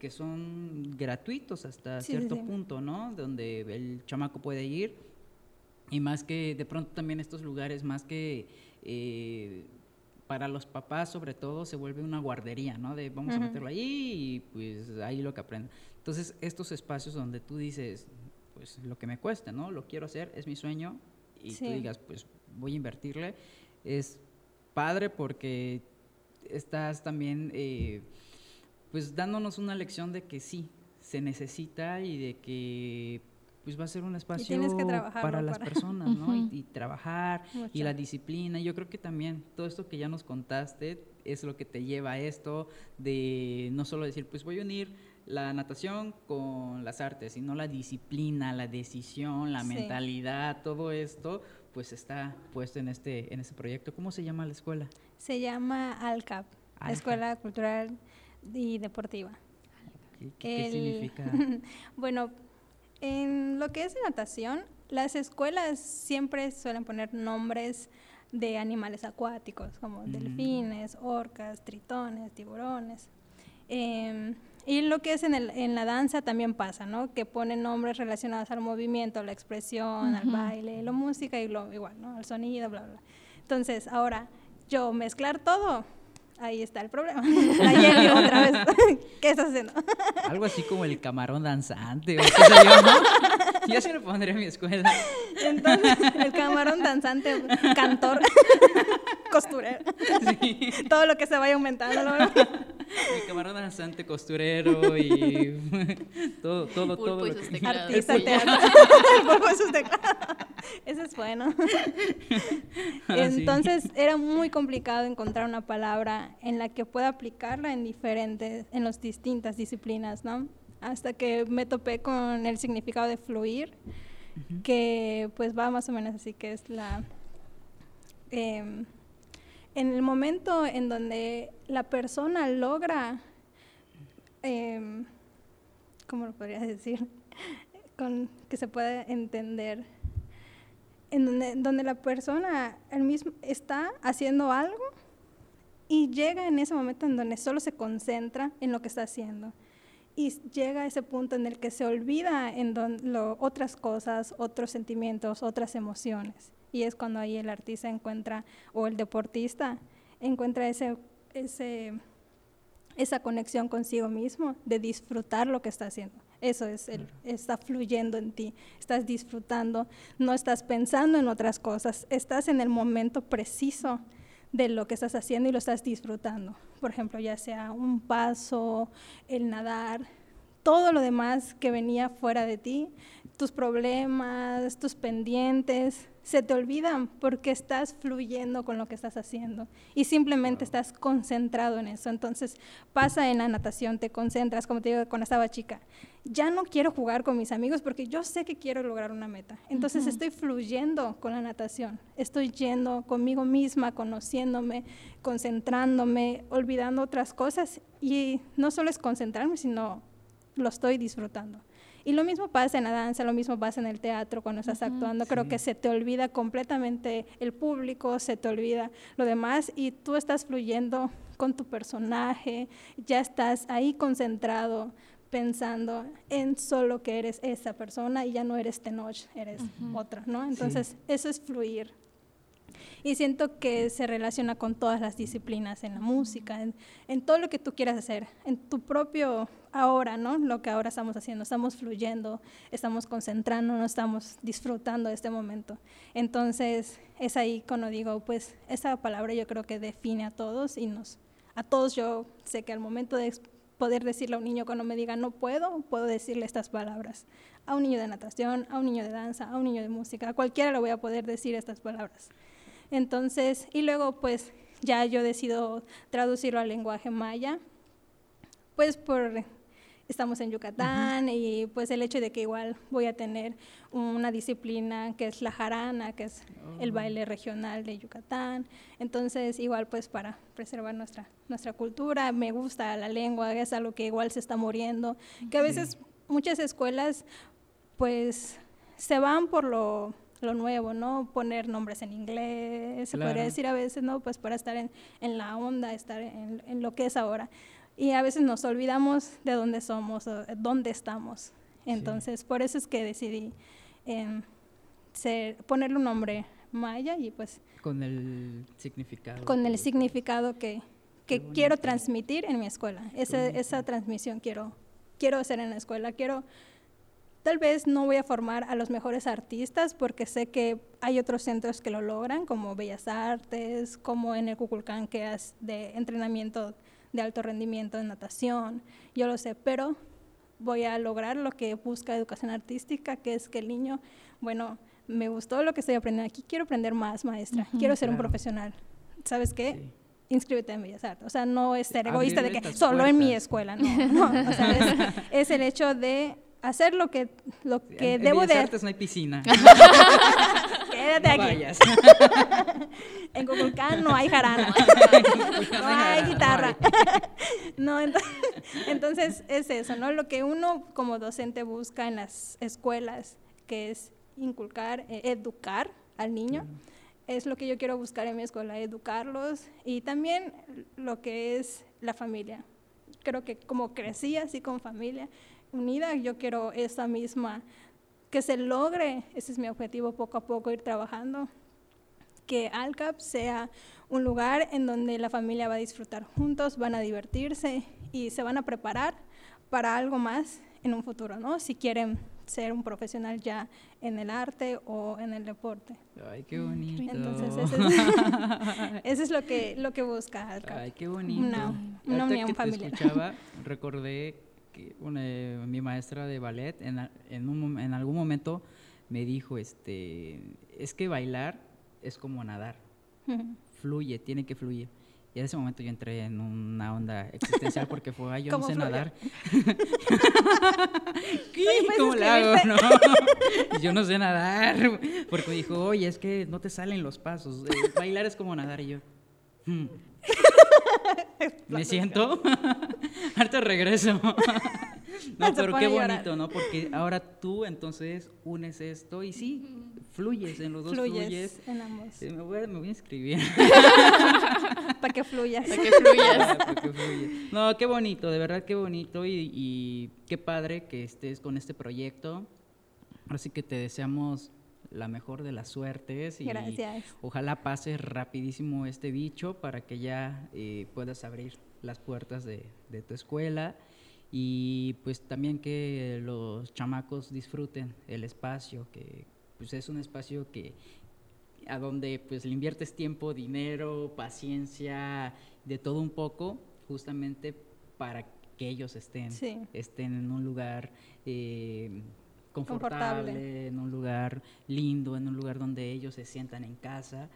que son gratuitos hasta Sí, cierto sí. punto, ¿no? Donde el chamaco puede ir y más que de pronto también estos lugares, más que eh, para los papás sobre todo, se vuelve una guardería, ¿no? De vamos a meterlo ahí y pues ahí lo que aprenda. Entonces, estos espacios donde tú dices, pues lo que me cueste, ¿no? Lo quiero hacer, es mi sueño y tú Sí. digas, pues voy a invertirle, es padre porque estás también eh, pues dándonos una lección de que sí, se necesita y de que pues va a ser un espacio que para las personas, ¿no? y, y trabajar y la disciplina. Yo creo que también todo esto que ya nos contaste es lo que te lleva a esto de no solo decir, pues voy a unir la natación con las artes, sino la disciplina, la decisión, la Sí. mentalidad, todo esto, pues está puesto en este en este proyecto. ¿Cómo se llama la escuela? Se llama ALCAP, ALCAP. Escuela Cultural y Deportiva. ¿Qué, qué- qué El- significa? Bueno, en lo que es natación, las escuelas siempre suelen poner nombres de animales acuáticos, como Mm. delfines, orcas, tritones, tiburones. Em, y lo que es en, el- en la danza también pasa, ¿no? Que ponen nombres relacionados al movimiento, a la expresión, al Ujú. baile, la música y lo igual, ¿no? Al sonido, bla, bla. Entonces, ahora, yo mezclar todo, ahí está el problema. Nayeli, otra vez, ¿qué estás haciendo? Algo así como el camarón danzante. o yo, ¿no? Yo sí lo pondré en mi escuela. Entonces, el camarón danzante, cantor, costurero, Sí. todo lo que se vaya aumentando. ¿no? El camarón danzante, costurero y todo, todo, Pulpo todo. y lo sus que- teclados. Artista teatro. El pulpo y sus teclados. Ese es bueno. Ah, sí. Entonces era muy complicado encontrar una palabra en la que pueda aplicarla en diferentes, en las distintas disciplinas, ¿no? Hasta que me topé con el significado de fluir, que pues va más o menos así, que es la... em, en el momento en donde la persona logra, em, ¿cómo lo podría decir? Que se pueda entender, en donde, la persona el mismo está haciendo algo y llega en ese momento en donde solo se concentra en lo que está haciendo y llega a ese punto en el que se olvida en don- lo- otras cosas, otros sentimientos, otras emociones. Y es cuando ahí el artista encuentra, o el deportista, encuentra ese, ese, esa conexión consigo mismo de disfrutar lo que está haciendo. Eso es, el, está fluyendo en ti, estás disfrutando, no estás pensando en otras cosas, estás en el momento preciso de lo que estás haciendo y lo estás disfrutando. Por ejemplo, ya sea un paso, el nadar, todo lo demás que venía fuera de ti, tus problemas, tus pendientes, se te olvidan porque estás fluyendo con lo que estás haciendo y simplemente estás concentrado en eso. Entonces pasa en la natación, te concentras, como te digo, cuando estaba chica, ya no quiero jugar con mis amigos porque yo sé que quiero lograr una meta. Entonces estoy fluyendo con la natación, estoy yendo conmigo misma, conociéndome, concentrándome, olvidando otras cosas y no solo es concentrarme, sino lo estoy disfrutando. Y lo mismo pasa en la danza, lo mismo pasa en el teatro cuando estás actuando. Creo Sí. que se te olvida completamente el público, se te olvida lo demás y tú estás fluyendo con tu personaje, ya estás ahí concentrado pensando en solo que eres esa persona y ya no eres Tenoch, eres otra, ¿no? Entonces, eso es fluir. Y siento que se relaciona con todas las disciplinas, en la música, en, todo lo que tú quieras hacer, en tu propio ahora, ¿no? Lo que ahora estamos haciendo, estamos fluyendo, estamos concentrándonos, estamos disfrutando de este momento. Entonces, es ahí cuando digo, pues, esa palabra yo creo que define a todos y nos, a todos yo sé que al momento de poder decirle a un niño cuando me diga no puedo, puedo decirle estas palabras. A un niño de natación, a un niño de danza, a un niño de música, a cualquiera le voy a poder decir estas palabras. Entonces, y luego pues ya yo decido traducirlo al lenguaje maya, pues por estamos en Yucatán y pues el hecho de que igual voy a tener una disciplina que es la jarana, que es el Oh. baile regional de Yucatán. Entonces, igual pues para preservar nuestra nuestra cultura, me gusta la lengua, es algo que igual se está muriendo, que a veces muchas escuelas pues se van por lo lo nuevo, ¿no? Poner nombres en inglés, se podría decir a veces, ¿no? Pues para estar en, en la onda, estar en, en lo que es ahora. Y a veces nos olvidamos de dónde somos, o dónde estamos. Entonces, por eso es que decidí em, ser- ponerle un nombre maya y pues Con el significado. con el significado que, que quiero transmitir en mi escuela. Esa, esa transmisión quiero, quiero hacer en la escuela. Quiero, tal vez no voy a formar a los mejores artistas porque sé que hay otros centros que lo logran, como Bellas Artes, como en el Cuculcán, que es de entrenamiento de alto rendimiento en natación. Yo lo sé, pero voy a lograr lo que busca educación artística, que es que el niño, bueno, me gustó lo que estoy aprendiendo aquí, quiero aprender más, maestra, quiero ser un profesional. ¿Sabes qué? inscríbete en Bellas Artes. O sea, no es ser egoísta de que solo en mi escuela, no, no. O sea, es, el hecho de hacer lo que, lo que debo en de... Artes no hay piscina. Quédate aquí. Vayas. en Cuculcán no hay jarana. no hay guitarra. no, entonces es eso, ¿no? Lo que uno como docente busca en las escuelas, que es inculcar, eh, educar al niño es lo que yo quiero buscar en mi escuela, educarlos y también lo que es la familia. Creo que como crecí así con familia unida, yo quiero esa misma, que se logre, ese es mi objetivo, poco a poco ir trabajando, que ALCAP sea un lugar en donde la familia va a disfrutar juntos, van a divertirse y se van a preparar para algo más en un futuro, ¿no? Si quieren ser un profesional ya en el arte o en el deporte. Ay, qué bonito. Entonces, eso es, lo que lo que busca Alca. Ay, qué bonito. Una, una unión familiar. Te escuchaba, recordé que una, mi maestra de ballet en, en, un, en algún momento me dijo, este, es que bailar es como nadar, fluye, tiene que fluir. Y en ese momento yo entré en una onda existencial porque fue, ay, yo no sé nadar. ¿Qué? ¿Cómo le hago? No. yo no sé nadar. Porque me dijo, oye, es que no te salen los pasos. Eh, bailar es como nadar. Y yo, hmm". me siento. Harto regreso. no, pero qué bonito, ¿no? Porque ahora tú entonces unes esto y sí, fluyes, en los dos fluyes. En ambos. me, voy, a, me voy a inscribir. Para que fluyas. Para que fluyas. No, qué bonito, de verdad qué bonito y, y qué padre que estés con este proyecto. Así que te deseamos la mejor de las suertes y Gracias. ojalá pase rapidísimo este bicho para que ya eh, puedas abrir las puertas de, de, tu escuela y pues también que los chamacos disfruten el espacio, que pues es un espacio que a donde pues le inviertes tiempo, dinero, paciencia, de todo un poco, justamente para que ellos estén, estén en un lugar eh, confortable, en un lugar lindo, en un lugar donde ellos se sientan en casa.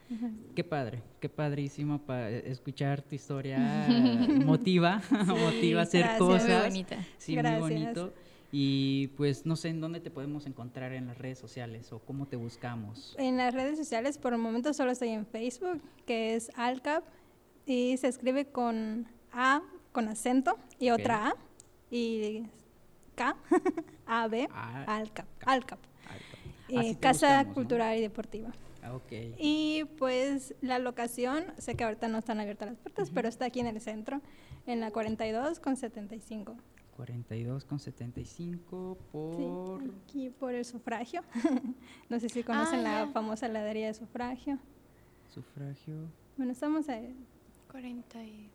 Qué padre, qué padrísimo para escuchar tu historia, motiva, motiva a hacer cosas. Muy bonita. Sí, muy bonito. Y pues no sé en dónde te podemos encontrar en las redes sociales o cómo te buscamos. En las redes sociales por el momento solo estoy en Facebook, que es Alcap, y se escribe con A, con acento, y otra A, y K, A, B, Alcap. Alcap. Eh, Casa Cultural y Deportiva. Ah, okay. Y pues la locación, sé que ahorita no están abiertas las puertas, pero está aquí en el centro, en la 42 con 75. 42 con 75 por... Sí, aquí por el sufragio. no sé si conocen ah, la famosa heladería de sufragio. Sufragio. Bueno, estamos a... 40 y...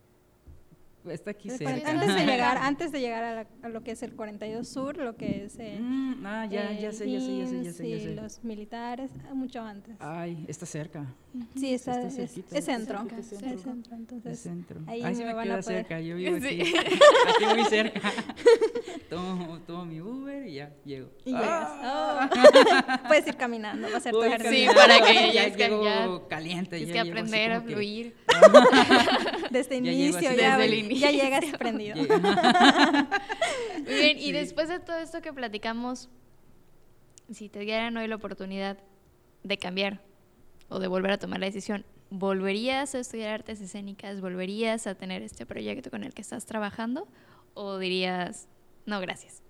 Está aquí cerca. Antes de llegar, antes de llegar a, lo que es el 42 Sur, lo que es eh, mm, ah, ya, ya sé, ya sé, ya sé, ya sé, ya sé. los militares, mucho antes. Ay, está cerca. Sí, está, es, es, centro. Es centro. entonces. Es centro. Ahí Ay, sí me, me queda cerca, yo vivo aquí. aquí muy cerca. tomo, tomo mi Uber y ya llego. Y ah. llegas. Oh. Puedes ir caminando, va a ser tu ejercicio. Sí, para que ya, llego ya, caliente. Es que aprender a fluir. Desde inicio, ya, Desde el inicio. ya llegas prendido. Muy bien, y después de todo esto que platicamos, si te dieran hoy la oportunidad de cambiar o de volver a tomar la decisión, ¿volverías a estudiar artes escénicas? ¿Volverías a tener este proyecto con el que estás trabajando? ¿O dirías, no, gracias?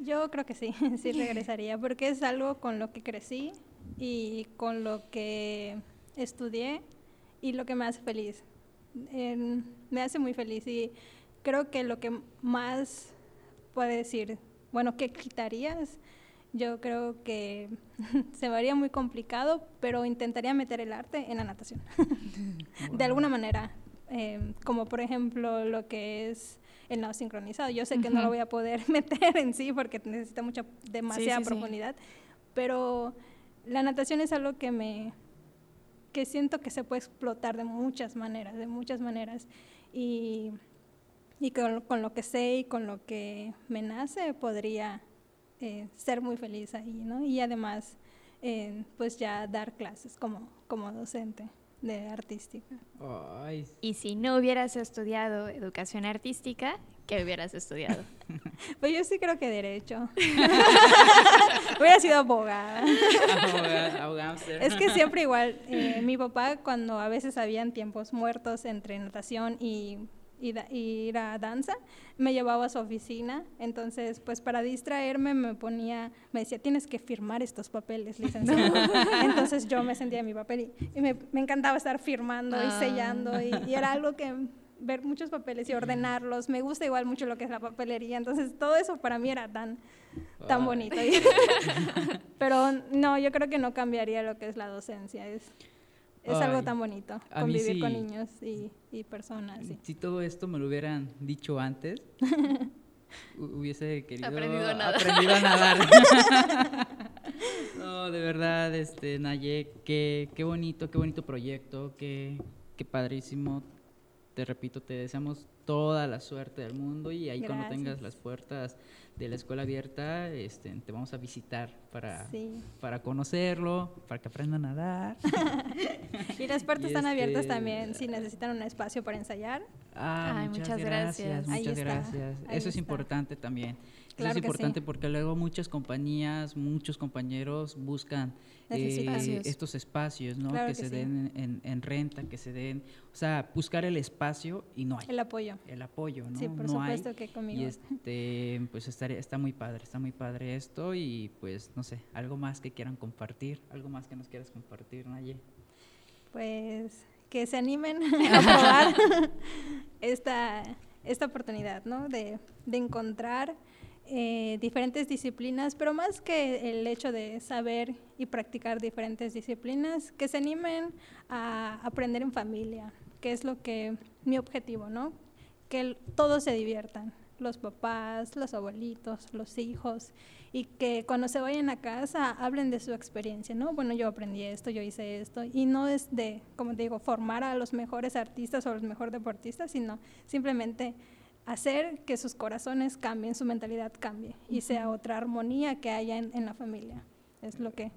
Yo creo que sí, sí regresaría, porque es algo con lo que crecí y con lo que estudié y lo que me hace feliz. me hace muy feliz y creo que lo que más puede decir, bueno, ¿qué quitarías? Yo creo que se me haría muy complicado, pero intentaría meter el arte en la natación. de alguna manera, em, como por ejemplo lo que es el nado sincronizado. Yo sé que no lo voy a poder meter en sí porque necesita mucha, demasiada profundidad, pero la natación es algo que me que siento que se puede explotar de muchas maneras, de muchas maneras. Y y con, con, lo que sé y con lo que me nace podría eh, ser muy feliz ahí, ¿no? Y además, eh, pues ya dar clases como, como docente de artística. Ay. Y si no hubieras estudiado educación artística, ¿qué hubieras estudiado? pues yo sí creo que derecho. Hubiera sido abogada. abogada, Es que siempre igual, eh, mi papá cuando a veces habían tiempos muertos entre natación y y, ir a danza, me llevaba a su oficina, entonces pues para distraerme me ponía, me decía, tienes que firmar estos papeles, licenciado. entonces yo me sentía en mi papel y, me, encantaba estar firmando y ah. sellando y, era algo que ver muchos papeles y ordenarlos, me gusta igual mucho lo que es la papelería, entonces todo eso para mí era tan, tan bonito. Pero no, yo creo que no cambiaría lo que es la docencia, es es algo tan bonito, convivir con niños y, y personas. Si todo esto me lo hubieran dicho antes, hubiese querido aprendido a nadar. Aprendido a nadar. no, de verdad, este, Naye, qué, qué bonito, qué bonito proyecto, qué, qué padrísimo. Te repito, te deseamos toda la suerte del mundo y ahí cuando tengas las puertas de la escuela abierta, este, te vamos a visitar para, para conocerlo, para que aprendan a nadar. y las puertas están abiertas este, también si necesitan un espacio para ensayar. Ah, muchas, gracias. Muchas gracias. Eso es importante también. Eso es importante porque luego muchas compañías, muchos compañeros buscan eh, estos espacios, ¿no? que, se den en, renta, que se den, o sea, buscar el espacio y no hay. El apoyo. El apoyo, ¿no? Sí, por supuesto que conmigo. Y este, pues estaría, está muy padre, está muy padre esto y pues no sé, algo más que quieran compartir, algo más que nos quieras compartir, Naye. Pues que se animen a probar esta, esta oportunidad, ¿no? De, de encontrar eh, diferentes disciplinas, pero más que el hecho de saber y practicar diferentes disciplinas, que se animen a aprender en familia, que es lo que mi objetivo, ¿no? Que todos se diviertan, los papás, los abuelitos, los hijos, y que cuando se vayan a casa hablen de su experiencia, ¿no? Bueno, yo aprendí esto, yo hice esto, y no es de, como te digo, formar a los mejores artistas o los mejores deportistas, sino simplemente hacer que sus corazones cambien, su mentalidad cambie y sea otra armonía que haya en, la familia. Es lo que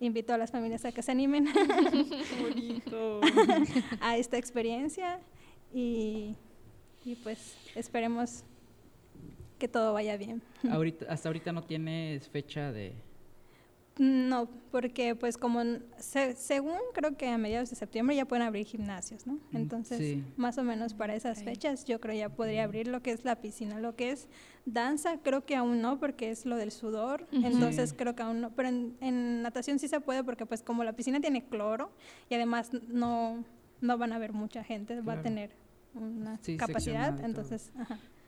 invito a las familias a que se animen a esta experiencia y, y, pues esperemos que todo vaya bien. Ahorita, hasta ahorita no tienes fecha de, no, porque pues como según creo que a mediados de septiembre ya pueden abrir gimnasios, ¿no? Mm, Entonces, más o menos para esas fechas yo creo ya podría abrir lo que es la piscina, lo que es danza creo que aún no porque es lo del sudor, entonces creo que aún no, pero en, natación sí se puede porque pues como la piscina tiene cloro y además no, no van a haber mucha gente, va a tener una capacidad, entonces...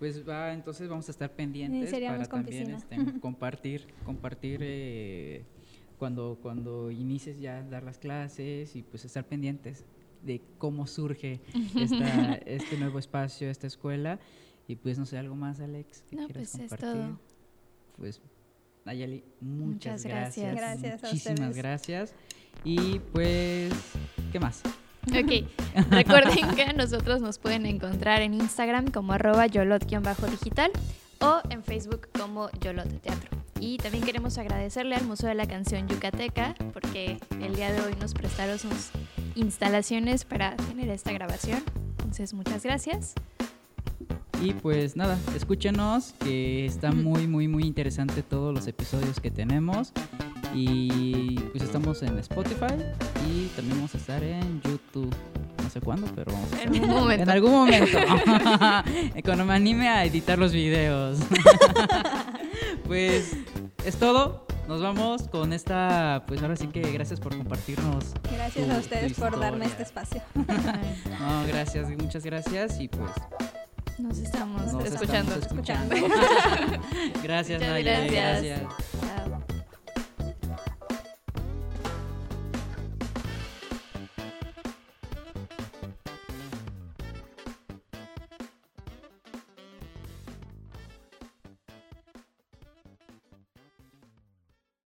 Pues va, entonces vamos a estar pendientes para también este, compartir, compartir eh, cuando, cuando inicies ya dar las clases y pues estar pendientes de cómo surge este nuevo espacio, esta escuela. Y pues no sé, algo más, Alex, que quieras pues compartir. Pues Nayeli, muchas, gracias. gracias. Muchísimas gracias. Y pues, ¿qué más? Ok, recuerden que nosotros nos pueden encontrar en Instagram como arroba yolot-digital o en Facebook como Yolot Teatro. Y también queremos agradecerle al Museo de la Canción Yucateca porque el día de hoy nos prestaron sus instalaciones para tener esta grabación. Entonces, muchas gracias. Y pues nada, escúchenos, que está muy, muy, muy interesante todos los episodios que tenemos. Y pues estamos en Spotify y también vamos a estar en YouTube. No sé cuándo, pero vamos a En algún momento. En algún momento. Cuando me anime a editar los videos. pues es todo. Nos vamos con esta, pues ahora sí que gracias por compartirnos. Gracias a ustedes por darme este espacio. no, gracias, muchas gracias y pues nos estamos escuchando. escuchando. gracias, Nadia, gracias.